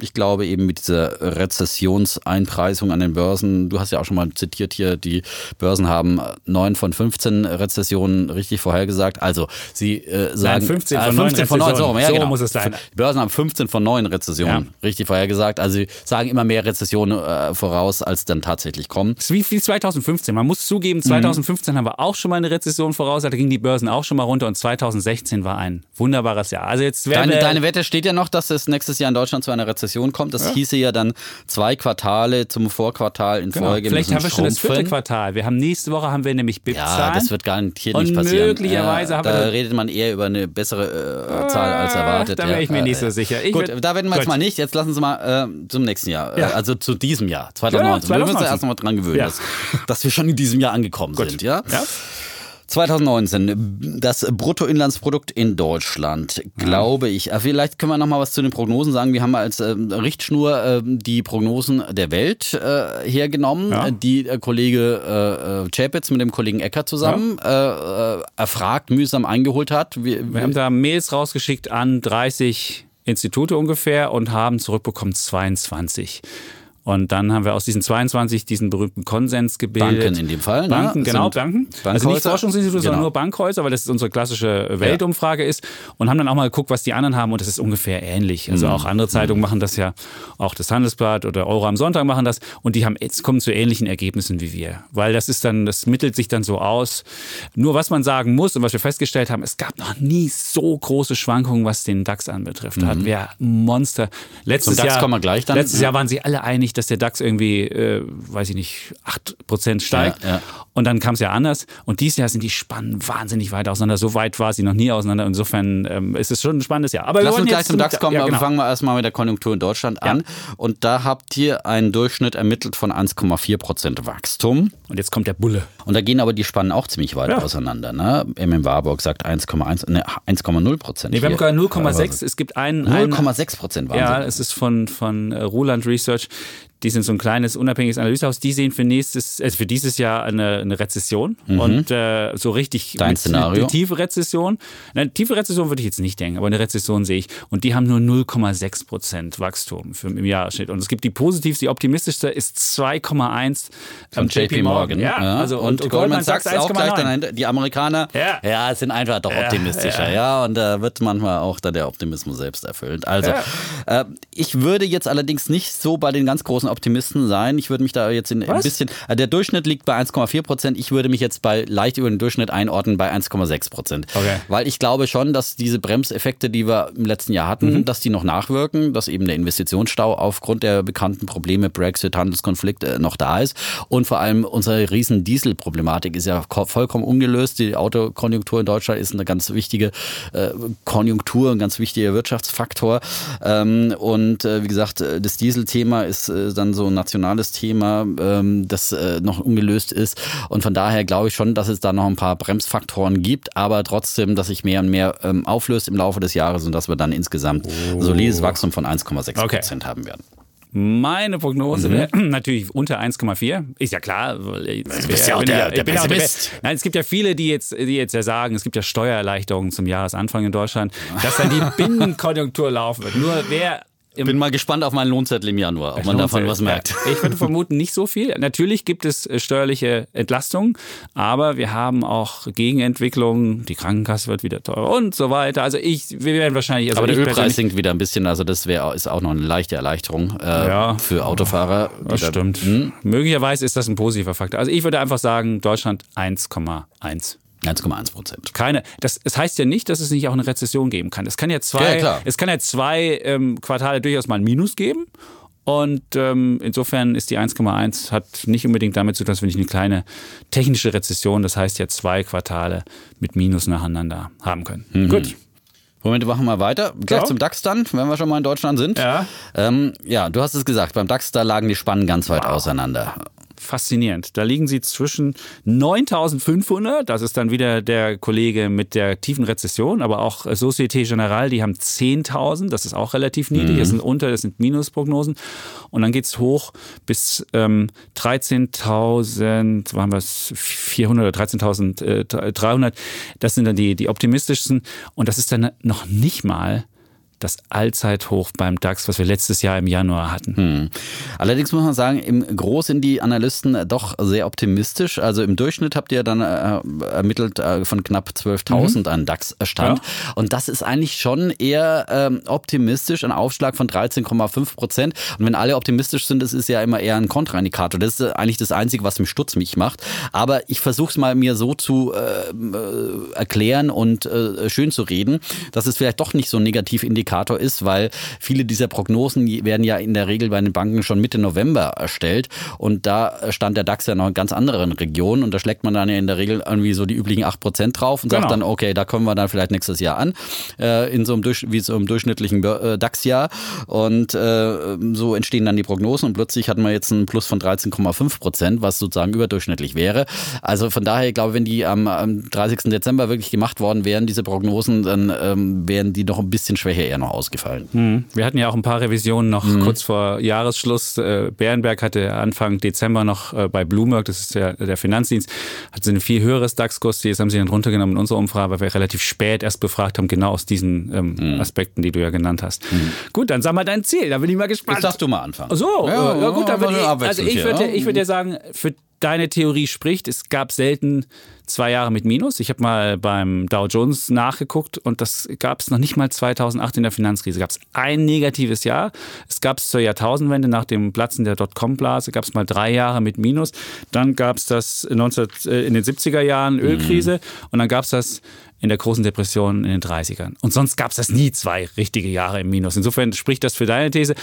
ich glaube eben mit dieser Rezessionseinpreisung an den Börsen, du hast ja auch schon mal zitiert hier, die Börsen haben neun von 15 Rezessionen richtig vorhergesagt. Also sie äh, sagen Nein, 15 von, äh, 15 von 9 so, ja, so genau. muss es sein. Die Börsen haben 15 von 9 Rezessionen ja. richtig vorhergesagt. Also sie sagen immer mehr Rezessionen äh, voraus, als dann tatsächlich kommen. Das ist wie, wie 2015. Man muss zugeben, 2015 mhm. haben wir auch schon mal eine Rezession voraus. Da gingen die Börsen auch schon mal runter und 2016 war ein wunderbares Jahr. Also jetzt deine, deine Wette steht ja noch, dass es nächstes Jahr in Deutschland zu einer Rezession kommt. Das ja. hieße ja dann zwei Quartale zum Vorquartal in genau. Folge. Vielleicht haben wir schon das vierte Quartal. Wir haben nächste Woche haben wir nämlich BIP-Zahlen. Ja, das wird garantiert nicht passieren. Und möglicherweise ja, haben da wir redet man eher über eine bessere äh, Zahl als erwartet. Da wäre ich mir nicht so sicher. Ich gut, da werden wir jetzt mal nicht. Jetzt lassen Sie mal äh, zum nächsten Jahr. Ja. Also zu diesem Jahr, 2019. Ja, wir müssen uns erst mal dran gewöhnen, dass, dass, wir schon in diesem Jahr angekommen gut. sind. Ja? Ja? 2019, das Bruttoinlandsprodukt in Deutschland, glaube ich. Äh, vielleicht können wir noch mal was zu den Prognosen sagen. Wir haben als äh, Richtschnur äh, die Prognosen der Welt äh, hergenommen, ja. die der Kollege äh, Chapitz mit dem Kollegen Ecker zusammen ja. erfragt, mühsam eingeholt hat. Wir, wir haben da Mails rausgeschickt an 30 Institute ungefähr und haben zurückbekommen 22. Und dann haben wir aus diesen 22 diesen berühmten Konsens gebildet. Banken in dem Fall. Ne? Banken, genau, Banken. Also nicht Forschungsinstitute, genau. sondern nur Bankhäuser, weil das unsere klassische Weltumfrage ja. ist. Und haben dann auch mal geguckt, was die anderen haben und das ist ungefähr ähnlich. Also mhm. auch andere Zeitungen mhm. machen das ja, auch das Handelsblatt oder Euro am Sonntag machen das und die haben jetzt kommen zu ähnlichen Ergebnissen wie wir. Weil das ist dann, das mittelt sich dann so aus. Nur was man sagen muss und was wir festgestellt haben, es gab noch nie so große Schwankungen, was den DAX anbetrifft. Da hatten mhm. wir Monster. Letztes Zum DAX Jahr, kommen wir gleich dann. Letztes Jahr waren sie alle einig, dass der DAX irgendwie, äh, weiß ich nicht, 8% steigt. Ja, ja. Und dann kam es ja anders. Und dieses Jahr sind die Spannen wahnsinnig weit auseinander. So weit war sie noch nie auseinander. Insofern ähm, ist es schon ein spannendes Jahr. Aber Lass uns gleich zum DAX kommen, ja, genau. fangen wir erstmal mit der Konjunktur in Deutschland an. Und da habt ihr einen Durchschnitt ermittelt von 1,4% Wachstum. Und jetzt kommt der Bulle. Und da gehen aber die Spannen auch ziemlich weit auseinander. Ne? MM Warburg sagt 1,1, ne, 1,0 Prozent. Nee, wir haben sogar 0,6. Es gibt einen. 0,6 Prozent Ja, es ist von, von äh, Roland Research. Die sind so ein kleines unabhängiges Analysehaus. Die sehen für nächstes, also für dieses Jahr eine, eine Rezession mhm. und äh, so richtig Dein mit, Szenario? Eine tiefe Rezession. Eine tiefe Rezession würde ich jetzt nicht denken, aber eine Rezession sehe ich. Und die haben nur 0,6 Prozent Wachstum für, im Jahresschnitt. Und es gibt die positivste, die optimistischste ist 2,1 von JP Morgan. Ja, ja, also und, und Goldman Sachs auch gleich dann die Amerikaner. Ja. ja, sind einfach doch optimistischer. Ja, ja. und da wird manchmal auch dann der Optimismus selbst erfüllt. Also äh, ich würde jetzt allerdings nicht so bei den ganz großen großen Optimisten sein. Ich würde mich da jetzt in, ein bisschen. Äh, der Durchschnitt liegt bei 1,4 Prozent. Ich würde mich jetzt bei leicht über den Durchschnitt einordnen bei 1,6 Prozent. Okay. Weil ich glaube schon, dass diese Bremseffekte, die wir im letzten Jahr hatten, mhm. dass die noch nachwirken, dass eben der Investitionsstau aufgrund der bekannten Probleme, Brexit, Handelskonflikt äh, noch da ist. Und vor allem unsere riesen Dieselproblematik ist ja vollkommen ungelöst. Die Autokonjunktur in Deutschland ist eine ganz wichtige äh, Konjunktur, ein ganz wichtiger Wirtschaftsfaktor. Ähm, und äh, wie gesagt, äh, das Dieselthema ist äh, dann so ein nationales Thema, ähm, das äh, noch ungelöst ist. Und von daher glaube ich schon, dass es da noch ein paar Bremsfaktoren gibt, aber trotzdem, dass sich mehr und mehr ähm, auflöst im Laufe des Jahres und dass wir dann insgesamt oh. solides Wachstum von 1,6 Prozent okay. haben werden. Meine Prognose mhm. wäre natürlich unter 1,4. Ist ja klar. Du bist ja auch der, der Pessimist. Nein, es gibt ja viele, die jetzt, die jetzt ja sagen, es gibt ja Steuererleichterungen zum Jahresanfang in Deutschland, dass dann die Binnenkonjunktur laufen wird. Nur wer bin mal gespannt auf meinen Lohnzettel im Januar, ob man davon was merkt. Ich würde vermuten, nicht so viel. Natürlich gibt es äh, steuerliche Entlastungen, aber wir haben auch Gegenentwicklungen. Die Krankenkasse wird wieder teurer und so weiter. Also ich, wir werden wahrscheinlich. Also aber der Ölpreis sinkt wieder ein bisschen. Also das wäre ist auch noch eine leichte Erleichterung äh, ja, für Autofahrer. Das stimmt. Hm? Möglicherweise ist das ein positiver Faktor. Also ich würde einfach sagen, Deutschland 1,1. 1,1 Prozent. Keine. Das, das heißt ja nicht, dass es nicht auch eine Rezession geben kann. Es kann ja zwei, ja, es kann ja zwei ähm, Quartale durchaus mal ein Minus geben. Und ähm, insofern ist die 1,1 hat nicht unbedingt damit zu tun, dass wir nicht eine kleine technische Rezession, das heißt ja zwei Quartale mit Minus nacheinander haben können. Mhm. Gut. Moment, machen wir weiter. Gleich so. zum DAX dann, wenn wir schon mal in Deutschland sind. Ja. Ähm, ja, du hast es gesagt, beim DAX, da lagen die Spannen ganz weit wow. auseinander faszinierend. Da liegen sie zwischen 9500, das ist dann wieder der Kollege mit der tiefen Rezession, aber auch Societe Generale, die haben 10.000, das ist auch relativ niedrig, mhm. das sind unter, das sind Minusprognosen. Und dann geht es hoch bis ähm, 13.000, waren wir es 400 oder 13.300, das sind dann die, die optimistischsten. Und das ist dann noch nicht mal das Allzeithoch beim DAX, was wir letztes Jahr im Januar hatten. Hm. Allerdings muss man sagen, im Groß sind die Analysten doch sehr optimistisch. Also im Durchschnitt habt ihr dann äh, ermittelt äh, von knapp 12.000 mhm. an DAX-Stand. Ja. Und das ist eigentlich schon eher ähm, optimistisch, ein Aufschlag von 13,5 Prozent. Und wenn alle optimistisch sind, das ist ja immer eher ein Kontraindikator. Das ist äh, eigentlich das Einzige, was mich stutzmig macht. Aber ich versuche es mal mir so zu äh, äh, erklären und äh, schön zu reden, dass es vielleicht doch nicht so negativ indikativ Indikator ist, weil viele dieser Prognosen werden ja in der Regel bei den Banken schon Mitte November erstellt und da stand der DAX ja noch in ganz anderen Regionen und da schlägt man dann ja in der Regel irgendwie so die üblichen 8% drauf und genau. sagt dann, okay, da kommen wir dann vielleicht nächstes Jahr an, äh, in so einem, wie so einem durchschnittlichen äh, DAX-Jahr und äh, so entstehen dann die Prognosen und plötzlich hat man jetzt einen Plus von 13,5 Prozent, was sozusagen überdurchschnittlich wäre. Also von daher, ich glaube, wenn die am, am 30. Dezember wirklich gemacht worden wären, diese Prognosen, dann ähm, wären die noch ein bisschen schwächer wäre noch ausgefallen. Mhm. Wir hatten ja auch ein paar Revisionen noch mhm. kurz vor Jahresschluss. Äh, Bärenberg hatte Anfang Dezember noch äh, bei Bloomberg, das ist der, der Finanzdienst, hat sie ein viel höheres DAX-Kurs. Jetzt haben sie dann runtergenommen in unserer Umfrage, weil wir relativ spät erst befragt haben, genau aus diesen ähm, mhm. Aspekten, die du ja genannt hast. Mhm. Gut, dann sag mal dein Ziel, da bin ich mal gespannt. Jetzt darfst du mal anfangen. So, ja, ja, gut, dann würde ich, also ich würde, ich würde ja sagen, für deine Theorie spricht, es gab selten zwei Jahre mit Minus. Ich habe mal beim Dow Jones nachgeguckt und das gab es noch nicht mal 2008 in der Finanzkrise. Gab es ein negatives Jahr. Es gab es zur Jahrtausendwende nach dem Platzen der Dotcom-Blase, gab es mal drei Jahre mit Minus. Dann gab es das 19, äh, in den 70er Jahren Ölkrise mhm. und dann gab es das in der großen Depression in den 30ern. Und sonst gab es das nie zwei richtige Jahre im Minus. Insofern spricht das für deine These.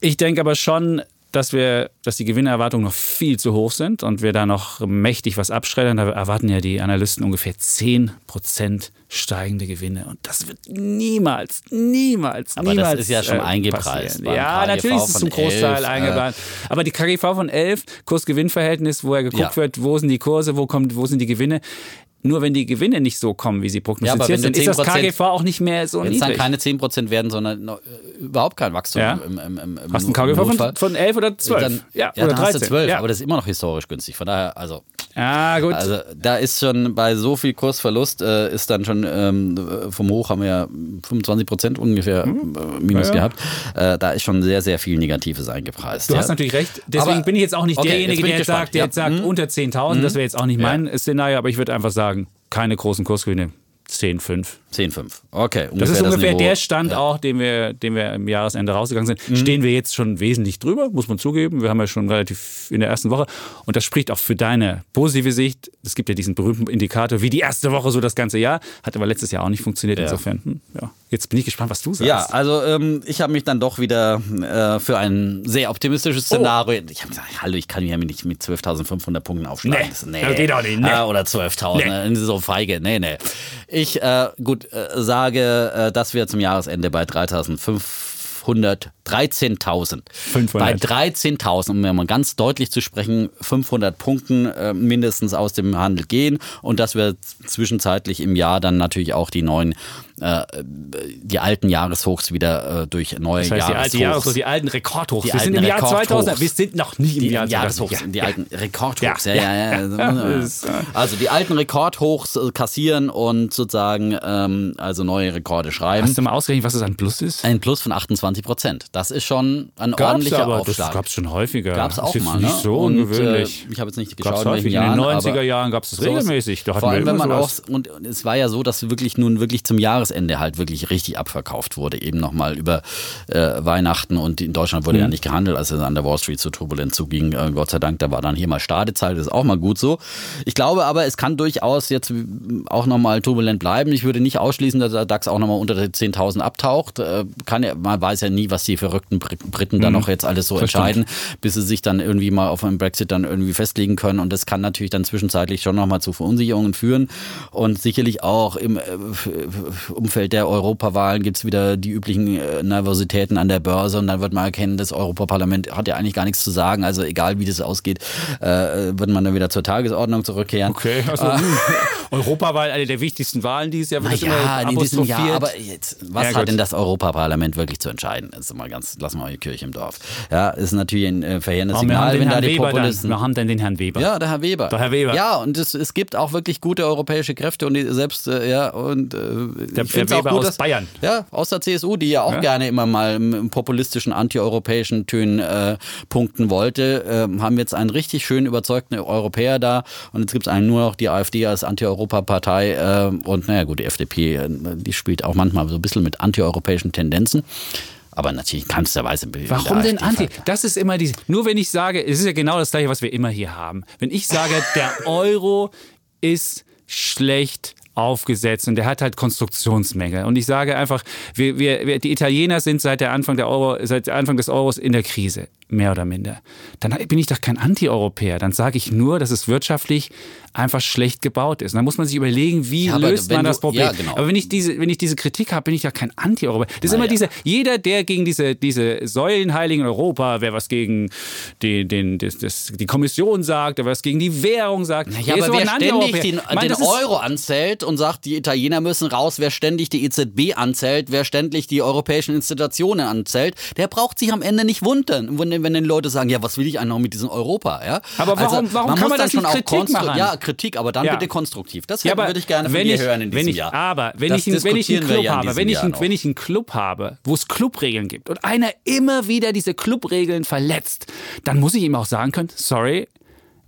Ich denke aber schon, dass wir, dass die Gewinnerwartungen noch viel zu hoch sind und wir da noch mächtig was abschreddern. Da erwarten ja die Analysten ungefähr 10% steigende Gewinne. Und das wird niemals, niemals, Aber niemals. das ist ja schon äh, eingepreist. Ja, KGV natürlich ist es zum Großteil 11, eingeplant. Äh Aber die KGV von 11, Kurs-Gewinn-Verhältnis, wo ja geguckt ja. wird, wo sind die Kurse, wo, kommt, wo sind die Gewinne, nur wenn die Gewinne nicht so kommen, wie sie prognostiziert ja, sind, ist das KGV auch nicht mehr so niedrig. Wenn es dann keine 10% werden, sondern äh, überhaupt kein Wachstum ja. im, im, im, im Hast du ein KGV von, von 11 oder 12? Dann, ja, ja, oder dann 13. hast du 12, ja. aber das ist immer noch historisch günstig. Von daher, also ja, gut. Also da ist schon bei so viel Kursverlust äh, ist dann schon ähm, vom Hoch haben wir ja 25 Prozent ungefähr äh, Minus ja, ja. gehabt. Äh, da ist schon sehr, sehr viel Negatives eingepreist. Du ja. hast natürlich recht. Deswegen aber, bin ich jetzt auch nicht okay, derjenige, der jetzt sagt, der jetzt sagt, mhm. unter 10.000. Mhm. Das wäre jetzt auch nicht mein Szenario, aber ich würde einfach sagen, keine großen Kursgewinne. 10,5. 10,5. Okay. Das ist ungefähr das der Stand ja. auch, den wir, den wir im Jahresende rausgegangen sind. Mhm. Stehen wir jetzt schon wesentlich drüber, muss man zugeben. Wir haben ja schon relativ in der ersten Woche. Und das spricht auch für deine positive Sicht. Es gibt ja diesen berühmten Indikator, wie die erste Woche so das ganze Jahr. Hat aber letztes Jahr auch nicht funktioniert. Ja. Insofern, hm, ja. Jetzt bin ich gespannt, was du sagst. Ja, also ähm, ich habe mich dann doch wieder äh, für ein sehr optimistisches oh. Szenario. Oh. Ich habe gesagt, hallo, ich kann mich ja nicht mit 12.500 Punkten aufschlagen. Nee, das, nee. das geht auch nicht. Nee. Äh, oder 12.000. Nee. So feige. Nee, nee. Ich, äh, gut, äh, sage, äh, dass wir zum Jahresende bei 3.500 13.000. Bei 13.000, um mal ganz deutlich zu sprechen, 500 Punkten äh, mindestens aus dem Handel gehen und dass wir zwischenzeitlich im Jahr dann natürlich auch die neuen äh, die alten Jahreshochs wieder äh, durch neue das heißt, Jahreshochs. Die, alte Jahreshochs, die alten Rekordhochs. Die wir alten sind im Jahr 2000, wir sind noch nicht im Jahr Jahreshochs, ja, die alten Rekordhochs. Ja, ja, ja. ja. Also die alten Rekordhochs äh, kassieren und sozusagen ähm, also neue Rekorde schreiben. Hast du mal ausgerechnet, was das ein Plus ist? Ein Plus von 28 Prozent. Das ist schon ein gab's ordentlicher aber, Aufschlag. Das gab es schon häufiger. Gab es auch mal. Nicht ne? so ungewöhnlich. Und, äh, ich habe jetzt nicht geschaut, in welchen Jahren. In den 90er Jahren gab es das regelmäßig. Da vor allem, wenn man auch, und es war ja so, dass wirklich nun wirklich zum Jahresende halt wirklich richtig abverkauft wurde. Eben nochmal über äh, Weihnachten und in Deutschland wurde mhm. ja nicht gehandelt, als es an der Wall Street so turbulent zuging. Äh, Gott sei Dank, da war dann hier mal Stadezeit, das ist auch mal gut so. Ich glaube aber, es kann durchaus jetzt auch nochmal turbulent bleiben. Ich würde nicht ausschließen, dass der DAX auch nochmal unter 10.000 abtaucht. Äh, kann ja, man weiß ja nie, was die verrückten Briten dann mhm. noch jetzt alles so das entscheiden, bis sie sich dann irgendwie mal auf einen Brexit dann irgendwie festlegen können. Und das kann natürlich dann zwischenzeitlich schon nochmal zu Verunsicherungen führen. Und sicherlich auch im äh, Umfeld der Europawahlen gibt es wieder die üblichen äh, Nervositäten an der Börse. Und dann wird man erkennen, das Europaparlament hat ja eigentlich gar nichts zu sagen. Also egal, wie das ausgeht, äh, wird man dann wieder zur Tagesordnung zurückkehren. Okay, also äh, Europawahl, eine der wichtigsten Wahlen dieses Jahr. Wird ja, in diesem Jahr. Aber jetzt, was ja, hat denn das Europaparlament wirklich zu entscheiden? Das ist mal ganz, lassen wir mal die Kirche im Dorf. Ja, ist natürlich ein äh, verheerendes Signal, wenn da die Weber Populisten. Dann. Wir haben denn den Herrn Weber. Ja, der Herr Weber. Der Herr Weber. Ja, und es, es gibt auch wirklich gute europäische Kräfte und selbst, äh, ja, und äh, der, der Weber gut, aus dass, Bayern. Ja, aus der CSU, die ja auch ja. gerne immer mal im populistischen, antieuropäischen Tönen äh, punkten wollte, äh, haben jetzt einen richtig schön überzeugten Europäer da und jetzt gibt es einen nur noch die AfD als Anti-Europa-Partei äh, und naja gut, die FDP, äh, die spielt auch manchmal so ein bisschen mit antieuropäischen Tendenzen. Aber natürlich keinsterweise. Warum denn Anti? Das ist immer die. Nur wenn ich sage, es ist ja genau das gleiche, was wir immer hier haben. Wenn ich sage, der Euro ist schlecht aufgesetzt und der hat halt Konstruktionsmängel. Und ich sage einfach, wir, wir, die Italiener sind seit der Anfang der Euro, seit Anfang des Euros in der Krise. Mehr oder minder, dann bin ich doch kein Anti-Europäer. Dann sage ich nur, dass es wirtschaftlich einfach schlecht gebaut ist. Und dann muss man sich überlegen, wie ja, löst man du, das Problem. Ja, genau. Aber wenn ich diese, wenn ich diese Kritik habe, bin ich ja kein Anti-Europäer. Das ist Na immer ja. dieser, jeder, der gegen diese, diese Säulenheiligen Europa, wer was gegen die, den, das, das, die Kommission sagt, wer was gegen die Währung sagt, ja, aber wer ständig den, den Euro anzählt und sagt, die Italiener müssen raus, wer ständig die EZB anzählt, wer ständig die europäischen Institutionen anzählt, der braucht sich am Ende nicht wundern, wenn, wenn den Leute sagen, ja, was will ich eigentlich noch mit diesem Europa? Ja? Aber warum, also, warum man kann man das nicht Kritik machen? Ja, Kritik, aber dann ja. bitte konstruktiv. Das ja, würde ich gerne von dir ich, hören in diesem ich, Jahr. Aber wenn ich, wenn ich einen Club habe, wenn ich, wenn ich einen Club habe, wo es Clubregeln gibt und einer immer wieder diese Clubregeln verletzt, dann muss ich ihm auch sagen können, sorry,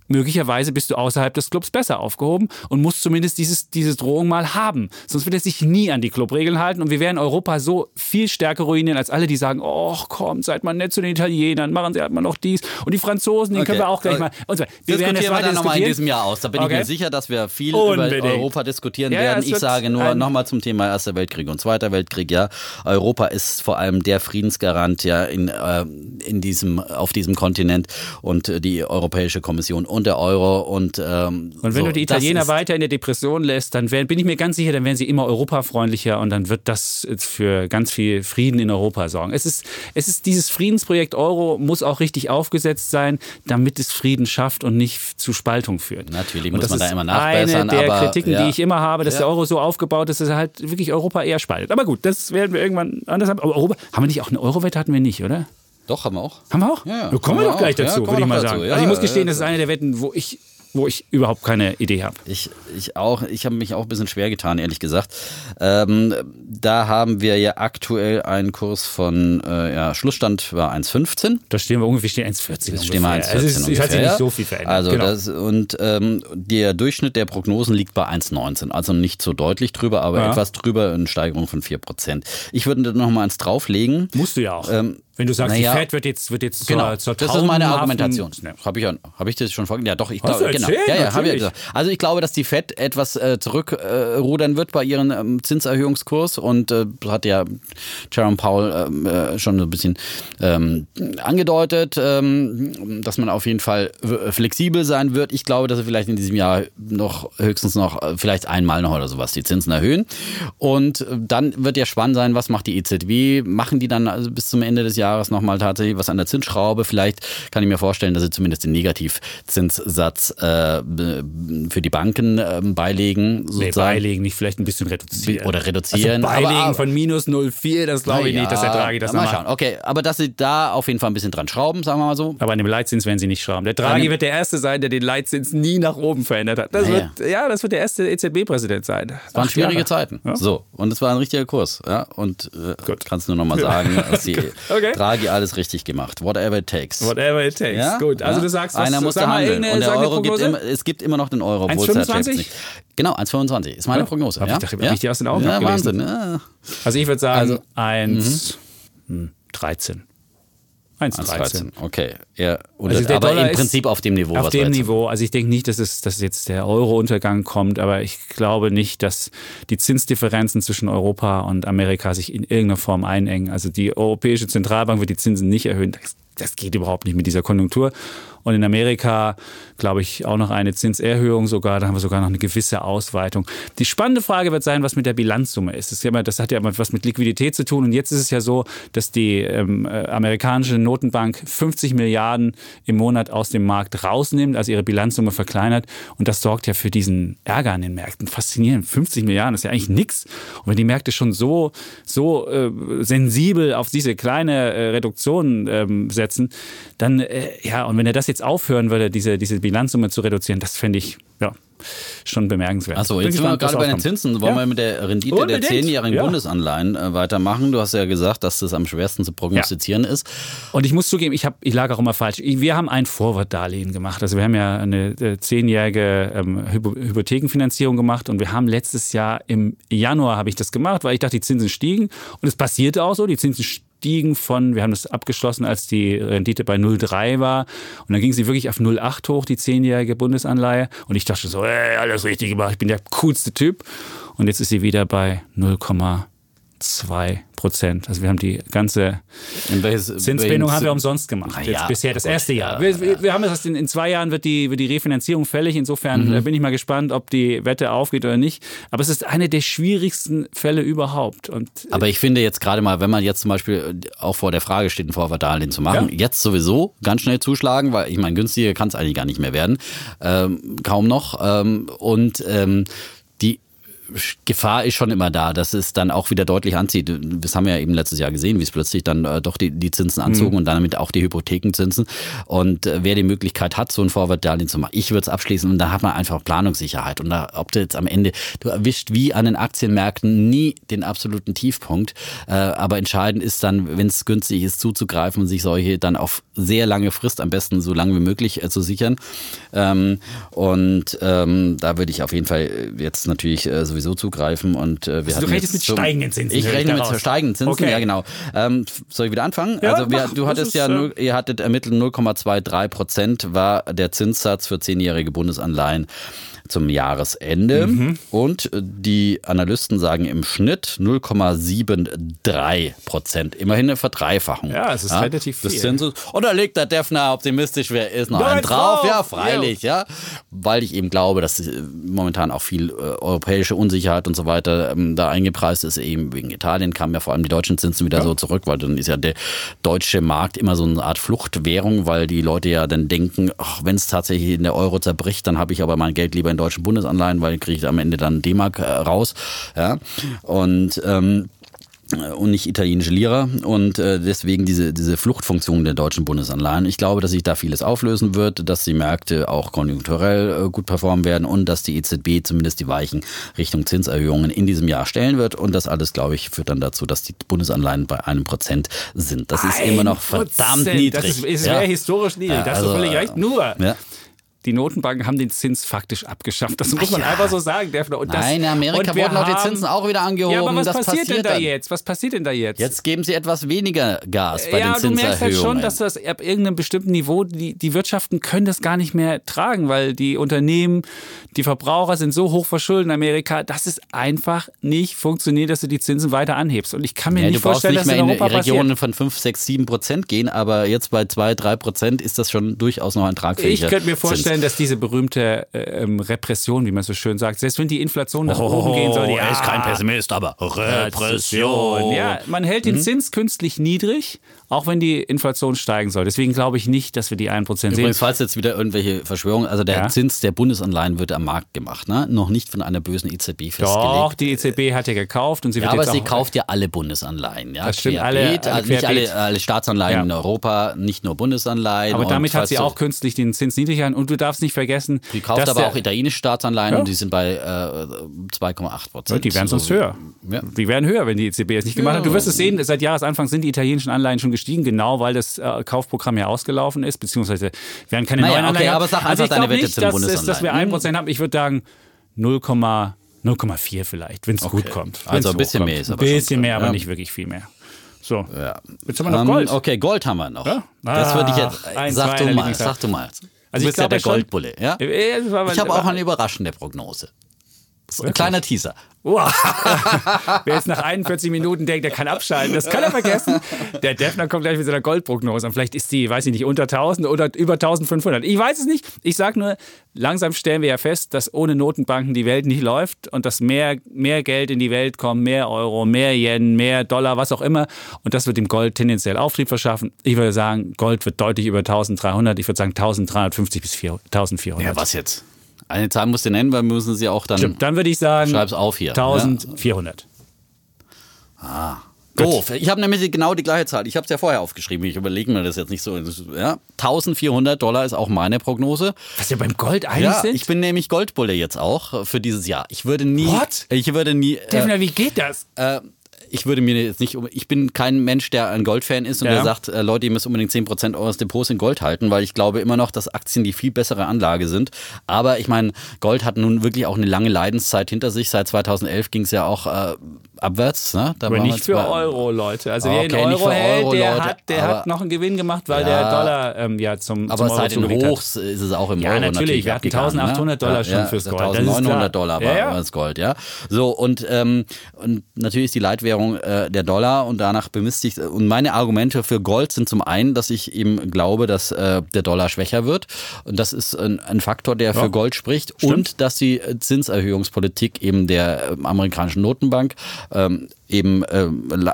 möglicherweise bist du außerhalb des Clubs besser aufgehoben und musst zumindest dieses, diese Drohung mal haben. Sonst wird er sich nie an die Clubregeln halten und wir werden Europa so viel stärker ruinieren als alle, die sagen, oh komm, seid mal nett zu den Italienern, machen sie halt mal noch dies und die Franzosen, den okay. können wir auch gleich mal. Und so. Wir werden jetzt weiter nochmal in diesem Jahr aus. Da bin okay. ich mir sicher, dass wir viel Unbedingt. über Europa diskutieren ja, werden. Ich sage nur nochmal zum Thema Erster Weltkrieg und Zweiter Weltkrieg. Ja, Europa ist vor allem der Friedensgarant ja in, äh, in diesem, auf diesem Kontinent und die Europäische Kommission und der Euro und ähm, und wenn so, du die Italiener weiter in der Depression lässt, dann werden, bin ich mir ganz sicher, dann werden sie immer europafreundlicher und dann wird das für ganz viel Frieden in Europa sorgen. Es ist, es ist dieses Friedensprojekt Euro muss auch richtig aufgesetzt sein, damit es Frieden schafft und nicht zu Spaltung führt. Natürlich und muss man da immer nachbessern. Eine der aber, Kritiken, ja. die ich immer habe, dass ja. der Euro so aufgebaut ist, dass er halt wirklich Europa eher spaltet. Aber gut, das werden wir irgendwann anders haben. Aber Europa, haben wir nicht auch eine Euro-Wette hatten wir nicht, oder? Doch, haben wir auch. Haben wir auch? Ja, ja. kommen wir doch gleich dazu, ja, würde ich mal sagen. Ja, also ich muss gestehen, das ist eine der Wetten, wo ich wo ich überhaupt keine Idee habe. Ich, ich auch, ich habe mich auch ein bisschen schwer getan, ehrlich gesagt. Ähm, da haben wir ja aktuell einen Kurs von, äh, ja, Schlussstand war 1,15. Da stehen wir ungefähr 1,40. Da stehen wir 1,14 also es, ungefähr. hat sich nicht so viel verändert. Also genau. das, und ähm, der Durchschnitt der Prognosen liegt bei 1,19. Also nicht so deutlich drüber, aber ja. etwas drüber, eine Steigerung von 4%. Ich würde da noch mal eins drauflegen. Musst du ja auch. Ähm, wenn du sagst, naja, die Fed wird jetzt, wird jetzt genau, zur, zur Das ist meine Argumentation. Ja. Habe ich, hab ich das schon vorgelegt? Ja, doch, ich glaube, genau. Ja, ja, hab ich gesagt. Also ich glaube, dass die Fed etwas äh, zurückrudern äh, wird bei ihrem ähm, Zinserhöhungskurs und äh, hat ja Jerome Powell ähm, äh, schon so ein bisschen ähm, angedeutet, ähm, dass man auf jeden Fall flexibel sein wird. Ich glaube, dass er vielleicht in diesem Jahr noch höchstens noch äh, vielleicht einmal noch oder sowas die Zinsen erhöhen. Und äh, dann wird ja spannend sein, was macht die EZB? Machen die dann also bis zum Ende des Jahres Jahres nochmal tatsächlich was an der Zinsschraube. Vielleicht kann ich mir vorstellen, dass sie zumindest den Negativzinssatz äh, für die Banken äh, beilegen. Sozusagen. Nee, beilegen, nicht vielleicht ein bisschen reduzieren. Oder reduzieren. Also beilegen aber, von minus 0,4, das glaube ich ja, nicht, dass der Draghi das mal schauen. Okay, aber dass sie da auf jeden Fall ein bisschen dran schrauben, sagen wir mal so. Aber an dem Leitzins werden sie nicht schrauben. Der Draghi wird der Erste sein, der den Leitzins nie nach oben verändert hat. Das wird, ja, das wird der erste EZB-Präsident sein. Das waren schwierige Jahre. Zeiten. Ja? So, und es war ein richtiger Kurs. Ja? Und äh, kannst nur noch mal sagen, dass die okay. Draghi alles richtig gemacht. Whatever it takes. Whatever it takes. Ja? Gut, also du sagst, was, einer muss da handeln. Und der Euro gibt immer, es gibt immer noch den Euro. 1,25? Genau, 1,25 ist meine Prognose. Hab ja? Ich dachte, ja? ich die aus den Augen ja, Wahnsinn. Also ich würde sagen also, 1,13. 1,13. Okay. Ja, also aber im Prinzip auf dem Niveau. Auf dem Niveau. Also ich denke nicht, dass, es, dass jetzt der Euro-Untergang kommt, aber ich glaube nicht, dass die Zinsdifferenzen zwischen Europa und Amerika sich in irgendeiner Form einengen. Also die Europäische Zentralbank wird die Zinsen nicht erhöhen. Das, das geht überhaupt nicht mit dieser Konjunktur. Und in Amerika, glaube ich, auch noch eine Zinserhöhung sogar. Da haben wir sogar noch eine gewisse Ausweitung. Die spannende Frage wird sein, was mit der Bilanzsumme ist. Das, ist ja, das hat ja was mit Liquidität zu tun. Und jetzt ist es ja so, dass die ähm, äh, amerikanische Notenbank 50 Milliarden im Monat aus dem Markt rausnimmt, also ihre Bilanzsumme verkleinert. Und das sorgt ja für diesen Ärger an den Märkten. Faszinierend. 50 Milliarden ist ja eigentlich nichts. Und wenn die Märkte schon so, so äh, sensibel auf diese kleine äh, Reduktion ähm, setzen, dann, äh, ja, und wenn er das jetzt aufhören würde, diese, diese Bilanzsumme zu reduzieren, das fände ich, ja, schon bemerkenswert. Achso, jetzt sind wir gerade bei den Zinsen. Wollen ja. wir mit der Rendite Unbedingt. der zehnjährigen ja. Bundesanleihen äh, weitermachen? Du hast ja gesagt, dass das am schwersten zu prognostizieren ja. ist. Und ich muss zugeben, ich, hab, ich lag auch immer falsch. Wir haben ein Vorwortdarlehen gemacht. Also wir haben ja eine äh, zehnjährige ähm, Hypothekenfinanzierung gemacht und wir haben letztes Jahr im Januar habe ich das gemacht, weil ich dachte, die Zinsen stiegen und es passierte auch so. Die Zinsen stiegen gestiegen von, wir haben das abgeschlossen, als die Rendite bei 0,3 war. Und dann ging sie wirklich auf 0,8 hoch, die zehnjährige Bundesanleihe. Und ich dachte so, ey, alles richtig gemacht, ich bin der coolste Typ. Und jetzt ist sie wieder bei 0,9. 2 Prozent. Also wir haben die ganze Zinsbindung haben wir umsonst gemacht. Jetzt ja, bisher das erste Jahr. Ja, wir, wir, haben das in, in, zwei Jahren wird die, wird die Refinanzierung fällig. Insofern mhm. bin ich mal gespannt, ob die Wette aufgeht oder nicht. Aber es ist eine der schwierigsten Fälle überhaupt. Und äh, Aber ich finde jetzt gerade mal, wenn man jetzt zum Beispiel auch vor der Frage steht, ein Vorverdarlehen zu machen, ja. jetzt sowieso ganz schnell zuschlagen, weil ich meine, günstiger kann es eigentlich gar nicht mehr werden. Ähm, kaum noch. Ähm, und ähm, Gefahr ist schon immer da, dass es dann auch wieder deutlich anzieht. Das haben wir ja eben letztes Jahr gesehen, wie es plötzlich dann äh, doch die, die Zinsen anzogen mhm. und damit auch die Hypothekenzinsen. Und äh, wer die Möglichkeit hat, so ein Vorwärtsdarlehen zu machen, ich würde es abschließen und da hat man einfach Planungssicherheit. Und da, ob du jetzt am Ende, du erwischt wie an den Aktienmärkten nie den absoluten Tiefpunkt. Äh, aber entscheidend ist dann, wenn es günstig ist, zuzugreifen und sich solche dann auf sehr lange Frist, am besten so lange wie möglich äh, zu sichern. Ähm, und ähm, da würde ich auf jeden Fall jetzt natürlich äh, sowieso zugreifen. Und äh, wir also du rechnest mit steigenden Zinsen. Ich rechne mit steigenden Zinsen, okay. ja genau. Ähm, soll ich wieder anfangen? Ja, also wir, mach, du hattest ja, null, ihr hattet ermittelt 0,23 Prozent war der Zinssatz für zehnjährige Bundesanleihen zum Jahresende. Mhm. Und die Analysten sagen im Schnitt 0,73 Prozent. Immerhin eine Verdreifachung. Ja, es ist ja, relativ viel. Zinses. Und da legt der Defner optimistisch, wer ist noch ein drauf? Ja, freilich, ja. ja. Weil ich eben glaube, dass momentan auch viel äh, europäische Unsicherheit und so weiter ähm, da eingepreist ist. Eben wegen Italien kamen ja vor allem die deutschen Zinsen wieder ja. so zurück, weil dann ist ja der deutsche Markt immer so eine Art Fluchtwährung, weil die Leute ja dann denken, wenn es tatsächlich in der Euro zerbricht, dann habe ich aber mein Geld lieber in den deutschen Bundesanleihen, weil kriege ich am Ende dann D-Mark äh, raus. Ja? Und ähm, und nicht italienische Lira und äh, deswegen diese, diese Fluchtfunktion der deutschen Bundesanleihen. Ich glaube, dass sich da vieles auflösen wird, dass die Märkte auch konjunkturell äh, gut performen werden und dass die EZB zumindest die Weichen Richtung Zinserhöhungen in diesem Jahr stellen wird und das alles, glaube ich, führt dann dazu, dass die Bundesanleihen bei einem Prozent sind. Das ist immer noch verdammt niedrig. Das ist, ist ja. historisch niedrig, ja, das also, ist völlig recht. Nur, ja die Notenbanken haben den Zins faktisch abgeschafft. Das muss man ja. einfach so sagen. Und das, Nein, in Amerika wurden auch die Zinsen auch wieder angehoben. Ja, aber was das passiert, passiert denn da dann. jetzt? Was passiert denn da jetzt? Jetzt geben sie etwas weniger Gas bei ja, den Zinserhöhungen. Ja, du merkst halt schon, dass das ab irgendeinem bestimmten Niveau, die, die Wirtschaften können das gar nicht mehr tragen, weil die Unternehmen, die Verbraucher sind so hoch verschuldet in Amerika, dass es einfach nicht funktioniert, dass du die Zinsen weiter anhebst. Und ich kann mir ja, nicht vorstellen, nicht dass mehr in, in Regionen von 5, 6, 7 Prozent gehen, aber jetzt bei 2, 3 Prozent ist das schon durchaus noch ein tragfähiger Ich könnte mir vorstellen, Zins. Dass diese berühmte äh, ähm, Repression, wie man so schön sagt. Selbst wenn die Inflation nach oh, oben gehen soll, ja, er ist kein Pessimist, aber Repression. Ja, man hält den mhm. Zins künstlich niedrig, auch wenn die Inflation steigen soll. Deswegen glaube ich nicht, dass wir die 1% sehen. Übrigens, falls jetzt wieder irgendwelche Verschwörungen, also der ja. Zins der Bundesanleihen wird am Markt gemacht, ne? noch nicht von einer bösen EZB festgelegt. Doch, die EZB hat ja gekauft und sie ja, wird aber sie kauft ja alle Bundesanleihen. Ja? Das stimmt, alle, alle also nicht alle, alle Staatsanleihen ja. in Europa, nicht nur Bundesanleihen. Aber damit hat sie auch künstlich den Zins niedriger und du darfst nicht vergessen, die kauft aber auch italienische Staatsanleihen und die sind bei äh, 2,8 Prozent. die werden sonst höher. Die werden höher, wenn die EZB es nicht gemacht hat. Du wirst es sehen, seit Jahresanfang sind die italienischen Anleihen schon gestiegen, genau weil das äh, Kaufprogramm ja ausgelaufen ist, beziehungsweise werden keine naja, neuen Anleihen. Okay, aber sag also einfach deine Wette nicht, zum dass, ist, dass wir 1% haben. Ich würde sagen 0,4 vielleicht, wenn es okay. gut kommt. Also ein bisschen mehr ist aber Ein bisschen mehr, aber ja. nicht wirklich viel mehr. So. Ja. Jetzt haben wir noch um, Gold. Okay, Gold haben wir noch. Ja? Ah, das würde ich jetzt. Ein, sag, du mal, sag du mal. Also du bist ja der Goldbulle, ja? Ich habe auch eine überraschende Prognose. Ein kleiner Teaser. Wow. Wer jetzt nach 41 Minuten denkt, der kann abschalten, das kann er vergessen. Der Defner kommt gleich mit seiner Goldprognose und vielleicht ist die, weiß ich nicht, unter 1000 oder über 1500. Ich weiß es nicht. Ich sage nur, langsam stellen wir ja fest, dass ohne Notenbanken die Welt nicht läuft und dass mehr, mehr Geld in die Welt kommt, mehr Euro, mehr Yen, mehr Dollar, was auch immer. Und das wird dem Gold tendenziell Auftrieb verschaffen. Ich würde sagen, Gold wird deutlich über 1300. Ich würde sagen 1350 bis 1400. Ja, was jetzt? Eine Zahl musst du nennen, weil wir müssen sie auch dann. Stimmt, dann würde ich sagen. Schreib's auf hier. 1400. Ja? Ah. Doof. Ich habe nämlich genau die gleiche Zahl. Ich habe es ja vorher aufgeschrieben. Ich überlege mir das jetzt nicht so. Ja, 1400 Dollar ist auch meine Prognose. Was wir beim Gold einig ja, sind? Ich bin nämlich Goldbulle jetzt auch für dieses Jahr. Ich würde nie. What? Ich würde nie. Äh, wie geht das? Äh, ich würde mir jetzt nicht, ich bin kein Mensch, der ein Goldfan ist und ja. der sagt, äh, Leute, ihr müsst unbedingt 10% eures Depots in Gold halten, weil ich glaube immer noch, dass Aktien die viel bessere Anlage sind. Aber ich meine, Gold hat nun wirklich auch eine lange Leidenszeit hinter sich. Seit 2011 ging es ja auch äh, abwärts. Ne? Da aber nicht für Euro, Leute. Also okay, wer in Euro hält, Euro, der, hat, der hat noch einen Gewinn gemacht, weil ja, der Dollar ähm, ja zum Aber zum seit den Hochs ist es auch im ja, Euro natürlich. natürlich wir hatten 1800 ne? Dollar schon fürs Gold. 1900 Dollar war ja, das Gold, ja. So, und, ähm, und natürlich ist die Leitwährung äh, der Dollar und danach bemisst sich, und meine Argumente für Gold sind zum einen, dass ich eben glaube, dass äh, der Dollar schwächer wird. Und das ist ein, ein Faktor, der für Gold spricht. Stimmt. Und dass die Zinserhöhungspolitik eben der äh, amerikanischen Notenbank ähm, eben äh,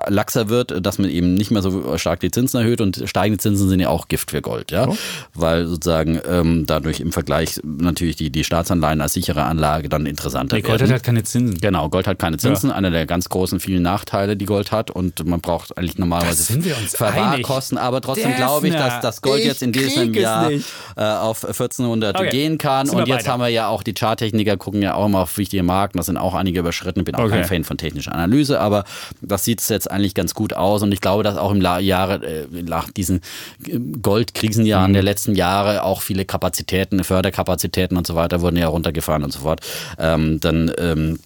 laxer wird, dass man eben nicht mehr so stark die Zinsen erhöht und steigende Zinsen sind ja auch Gift für Gold, ja, oh. weil sozusagen ähm, dadurch im Vergleich natürlich die, die Staatsanleihen als sichere Anlage dann interessanter nee, werden. Gold hat halt keine Zinsen. Genau, Gold hat keine Zinsen, ja. einer der ganz großen vielen Nachteile, die Gold hat und man braucht eigentlich normalerweise Verwahrkosten, aber trotzdem glaube ich, dass das Gold jetzt in diesem Jahr äh, auf 1400 okay. gehen kann und jetzt weiter. haben wir ja auch die Charttechniker gucken ja auch immer auf wichtige Marken, da sind auch einige überschritten, ich bin auch okay. kein Fan von technischer Analyse, aber das sieht jetzt eigentlich ganz gut aus und ich glaube, dass auch im Jahre, äh, nach diesen äh, Goldkrisenjahren mhm. der letzten Jahre auch viele Kapazitäten, Förderkapazitäten und so weiter wurden ja runtergefahren und so fort. Ähm, dann ähm,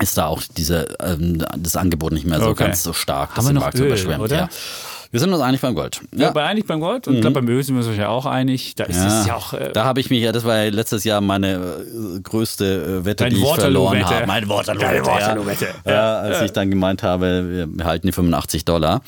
ist da auch diese, ähm, das Angebot nicht mehr so okay. ganz so stark, dass wir noch Markt Öl, überschwemmt. Oder? Ja. Wir sind uns einig beim Gold. Ja, ja einig beim Gold und mhm. glaube beim Öl sind wir uns ja auch einig. Da ist ja. es ja auch. Äh, da habe ich mich ja, das war ja letztes Jahr meine äh, größte äh, Wette, die ich verloren habe. Meine Waterloo-Wette. Waterloo-Wette. Ja. ja. als ich dann gemeint habe, wir halten die 85 Dollar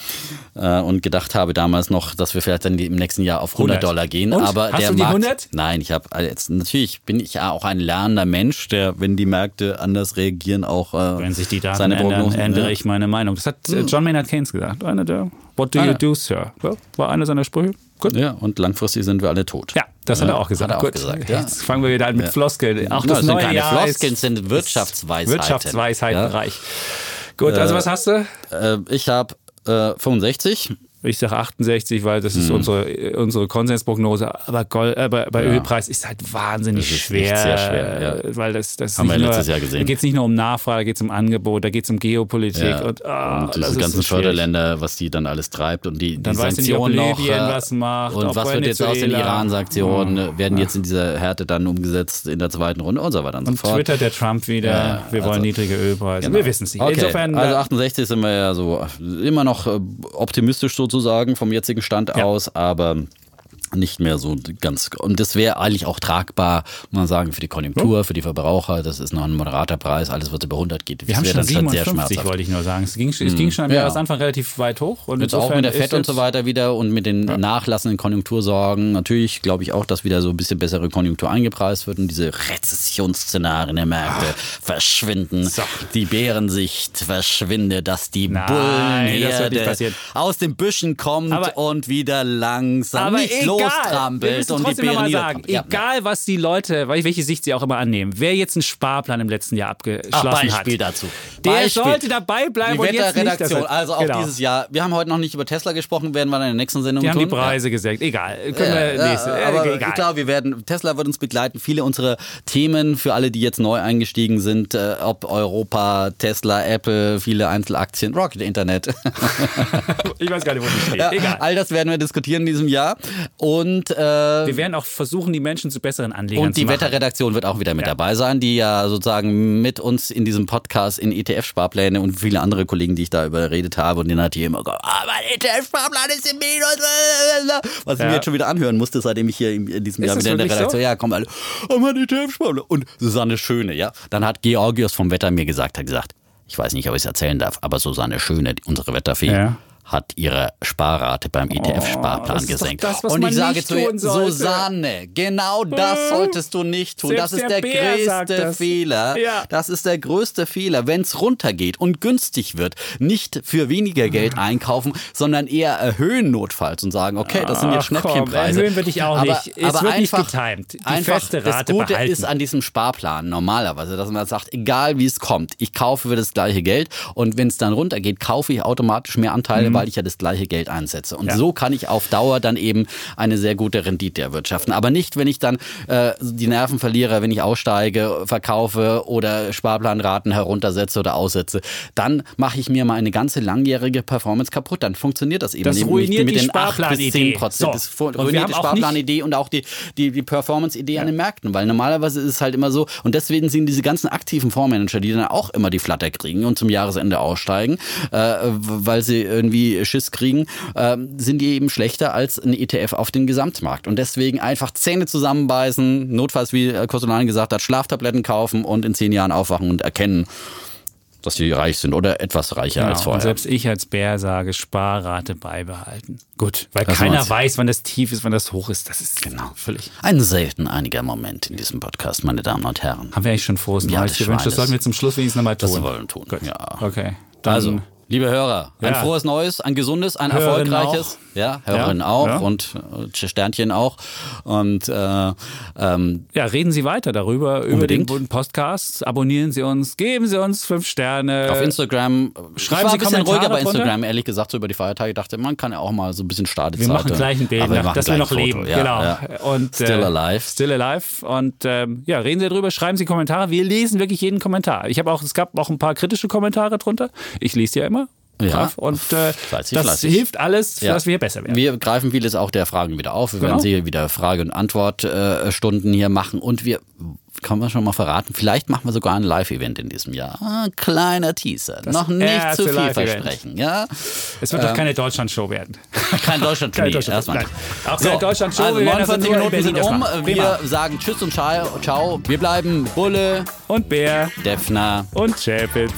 äh, und gedacht habe damals noch, dass wir vielleicht dann im nächsten Jahr auf 100, 100. Dollar gehen. Und? Aber Hast der du die Markt, 100? Nein, ich habe also jetzt natürlich bin ich ja auch ein lernender Mensch, der, wenn die Märkte anders reagieren, auch äh, wenn sich die Daten seine ändern, ändere ich meine Meinung. Das hat hm. John Maynard Keynes gesagt, einer der What do ah, you do, Sir? war einer seiner Sprüche. Gut. Ja, und langfristig sind wir alle tot. Ja, das hat er auch gesagt. Hat er auch gesagt ja. Jetzt fangen wir wieder an mit ja. Floskeln. Auch das, das neue sind keine Jahr Floskeln, sind Wirtschaftsweisheiten. Wirtschaftsweisheitenreich. Gut, also was hast du? Äh, ich habe äh, 65. Ich sage 68, weil das ist mhm. unsere, unsere Konsensprognose. Aber, Gold, äh, bei, bei ja. Ölpreis ist halt wahnsinnig ist schwer. Sehr schwer ja. Weil das, das Haben wir letztes Jahr gesehen. Da geht es nicht nur um Nachfrage, da geht es um Angebot, da geht es um Geopolitik. Ja. Und, oh, und diese ganzen so Förderländer, was die dann alles treibt und die, die dann Sanktionen noch. Was macht, und was wird jetzt aus den Iran-Sanktionen? Oh. Werden jetzt in dieser Härte dann umgesetzt in der zweiten Runde und so weiter und, und so fort. twittert der Trump wieder, wir wollen also, niedrige Ölpreise. Genau. Wir wissen es nicht. Okay. Insofern, also 68 sind wir ja so immer noch äh, optimistisch sozusagen vom jetzigen jetzigen Stand ja. aus, aber nicht mehr so ganz. Und das wäre eigentlich auch tragbar, muss man sagen, für die Konjunktur, ja. für die Verbraucher. Das ist noch ein moderater Preis. Alles, was über 100 geht. Wir haben schon 57, wollte ich nur sagen. Es ging, es ging schon am ja. Jahresanfang relativ weit hoch. Und jetzt auch mit der FED und so weiter wieder und mit den ja. nachlassenden Konjunktursorgen. Natürlich glaube ich auch, dass wieder so ein bisschen bessere Konjunktur eingepreist wird und diese Rezessionsszenarien der Märkte Ach. verschwinden. So. Die Bärensicht verschwindet, dass die Bullenherde aus den Büschen kommt aber, und wieder langsam nicht los lostrampelt und die Bären sagen, ja. egal was die Leute, welche Sicht sie auch immer annehmen, wer jetzt einen Sparplan im letzten Jahr abgeschlossen Ach, Beispiel hat, dazu. Der Beispiel. sollte dabei bleiben die und jetzt nicht. Das also auch genau. dieses Jahr. Wir haben heute noch nicht über Tesla gesprochen, werden wir in der nächsten Sendung die tun. haben die Preise ja. gesenkt. Egal. Können wir nächste. Ja, aber äh, egal. klar, wir werden, Tesla wird uns begleiten. Viele unserer Themen für alle, die jetzt neu eingestiegen sind, äh, ob Europa, Tesla, Apple, viele Einzelaktien, Rocket Internet. ich weiß gar nicht, wo die steht. Egal. All das werden wir diskutieren in diesem Jahr. Und äh, wir werden auch versuchen, die Menschen zu besseren Anlegern und zu machen. Und die Wetterredaktion wird auch wieder mit ja. dabei sein, die ja sozusagen mit uns in diesem Podcast in ETF-Sparpläne und viele andere Kollegen, die ich da überredet habe und denen hat hier immer gesagt, ah, mein ETF-Sparplan ist im Minus. Was ja. ich mir jetzt schon wieder anhören musste, seitdem ich hier in diesem ist Jahr wieder in der Redaktion, so? ja, komm alle, oh, mein ETF-Sparplan. Und Susanne Schöne, ja. Dann hat Georgios vom Wetter mir gesagt, hat gesagt, ich weiß nicht, ob ich es erzählen darf, aber Susanne Schöne, unsere Wetterfee, ja hat ihre Sparrate beim ETF-Sparplan oh, gesenkt. Das, und ich sage zu ihr, Susanne, genau das hm. solltest du nicht tun. Selbst das ist der, der größte das. Fehler. Ja. Das ist der größte Fehler, wenn es runtergeht und günstig wird. Nicht für weniger Geld einkaufen, sondern eher erhöhen notfalls und sagen, okay, das sind jetzt Schnäppchenpreise. erhöhen würde ich auch aber, nicht. Es aber wird einfach, nicht getimt. Die einfach feste Rate das Gute behalten. ist an diesem Sparplan normalerweise, dass man sagt, egal wie es kommt, ich kaufe für das gleiche Geld und wenn es dann runtergeht, kaufe ich automatisch mehr Anteile weil ich ja das gleiche Geld einsetze. Und ja. so kann ich auf Dauer dann eben eine sehr gute Rendite erwirtschaften. Aber nicht, wenn ich dann äh, die Nerven verliere, wenn ich aussteige, verkaufe oder Sparplanraten heruntersetze oder aussetze. Dann mache ich mir mal eine ganze langjährige Performance kaputt. Dann funktioniert das eben das nicht ruiniert mit die den 8 bis 10 Prozent. So. Das ruiniert die Sparplanidee und auch die, die, die Performance-Idee ja. an den Märkten. Weil normalerweise ist es halt immer so, und deswegen sind diese ganzen aktiven Fondsmanager, die dann auch immer die Flatter kriegen und zum Jahresende aussteigen, äh, weil sie irgendwie Schiss kriegen, äh, sind die eben schlechter als ein ETF auf den Gesamtmarkt. Und deswegen einfach Zähne zusammenbeißen, notfalls, wie Kostolani gesagt hat, Schlaftabletten kaufen und in zehn Jahren aufwachen und erkennen, dass sie reich sind oder etwas reicher genau. als vorher. Und selbst ich als Bär sage, Sparrate beibehalten. Gut, weil das keiner weiß, wann das tief ist, wann das hoch ist. Das ist genau völlig. Ein selten einiger Moment in diesem Podcast, meine Damen und Herren. Haben wir eigentlich schon frohes Neues gewünscht? Das sollten wir zum Schluss wenigstens nochmal tun. Das wollen wir tun. Gut. Ja. Okay. Dann also, Liebe Hörer, ein ja. frohes Neues, ein gesundes, ein Hörerin erfolgreiches. Auch. Ja, Hörerinnen ja, auch ja. und äh, Sternchen auch. Und äh, ähm, ja, reden Sie weiter darüber, unbedingt. über den Podcast. Abonnieren Sie uns, geben Sie uns fünf Sterne. Auf Instagram. Schreiben Sie ein bisschen ruhiger bei Instagram, drunter? ehrlich gesagt, so über die Feiertage. Ich dachte, man kann ja auch mal so ein bisschen Stadezeit. Wir machen gleich ein Bild, nach, dass wir noch Foto. leben. genau. Und, Still äh, alive. Still alive. Und ähm, ja, reden Sie darüber, schreiben Sie Kommentare. Wir lesen wirklich jeden Kommentar. Ich habe auch, es gab auch ein paar kritische Kommentare drunter. Ich lese die ja immer. Ja. Und äh, fleißig, das fleißig. hilft alles, ja. dass wir besser werden. Wir greifen vieles auch der Fragen wieder auf. Wir genau. werden sicher wieder Frage- und Antwortstunden hier machen. Und wir kann man schon mal verraten. Vielleicht machen wir sogar ein Live-Event in diesem Jahr. Ah, kleiner Teaser. Das Noch nicht zu viel versprechen. Ja? Es wird ähm, doch keine Deutschland-Show werden. Kein Deutschland-Tournee. Deutschland erstmal. Auch keine so, Deutschland-Show. Also 49 Minuten sind um. Wir sagen Tschüss und Ciao. Wir bleiben Bulle und Bär, Defner und Chapitz.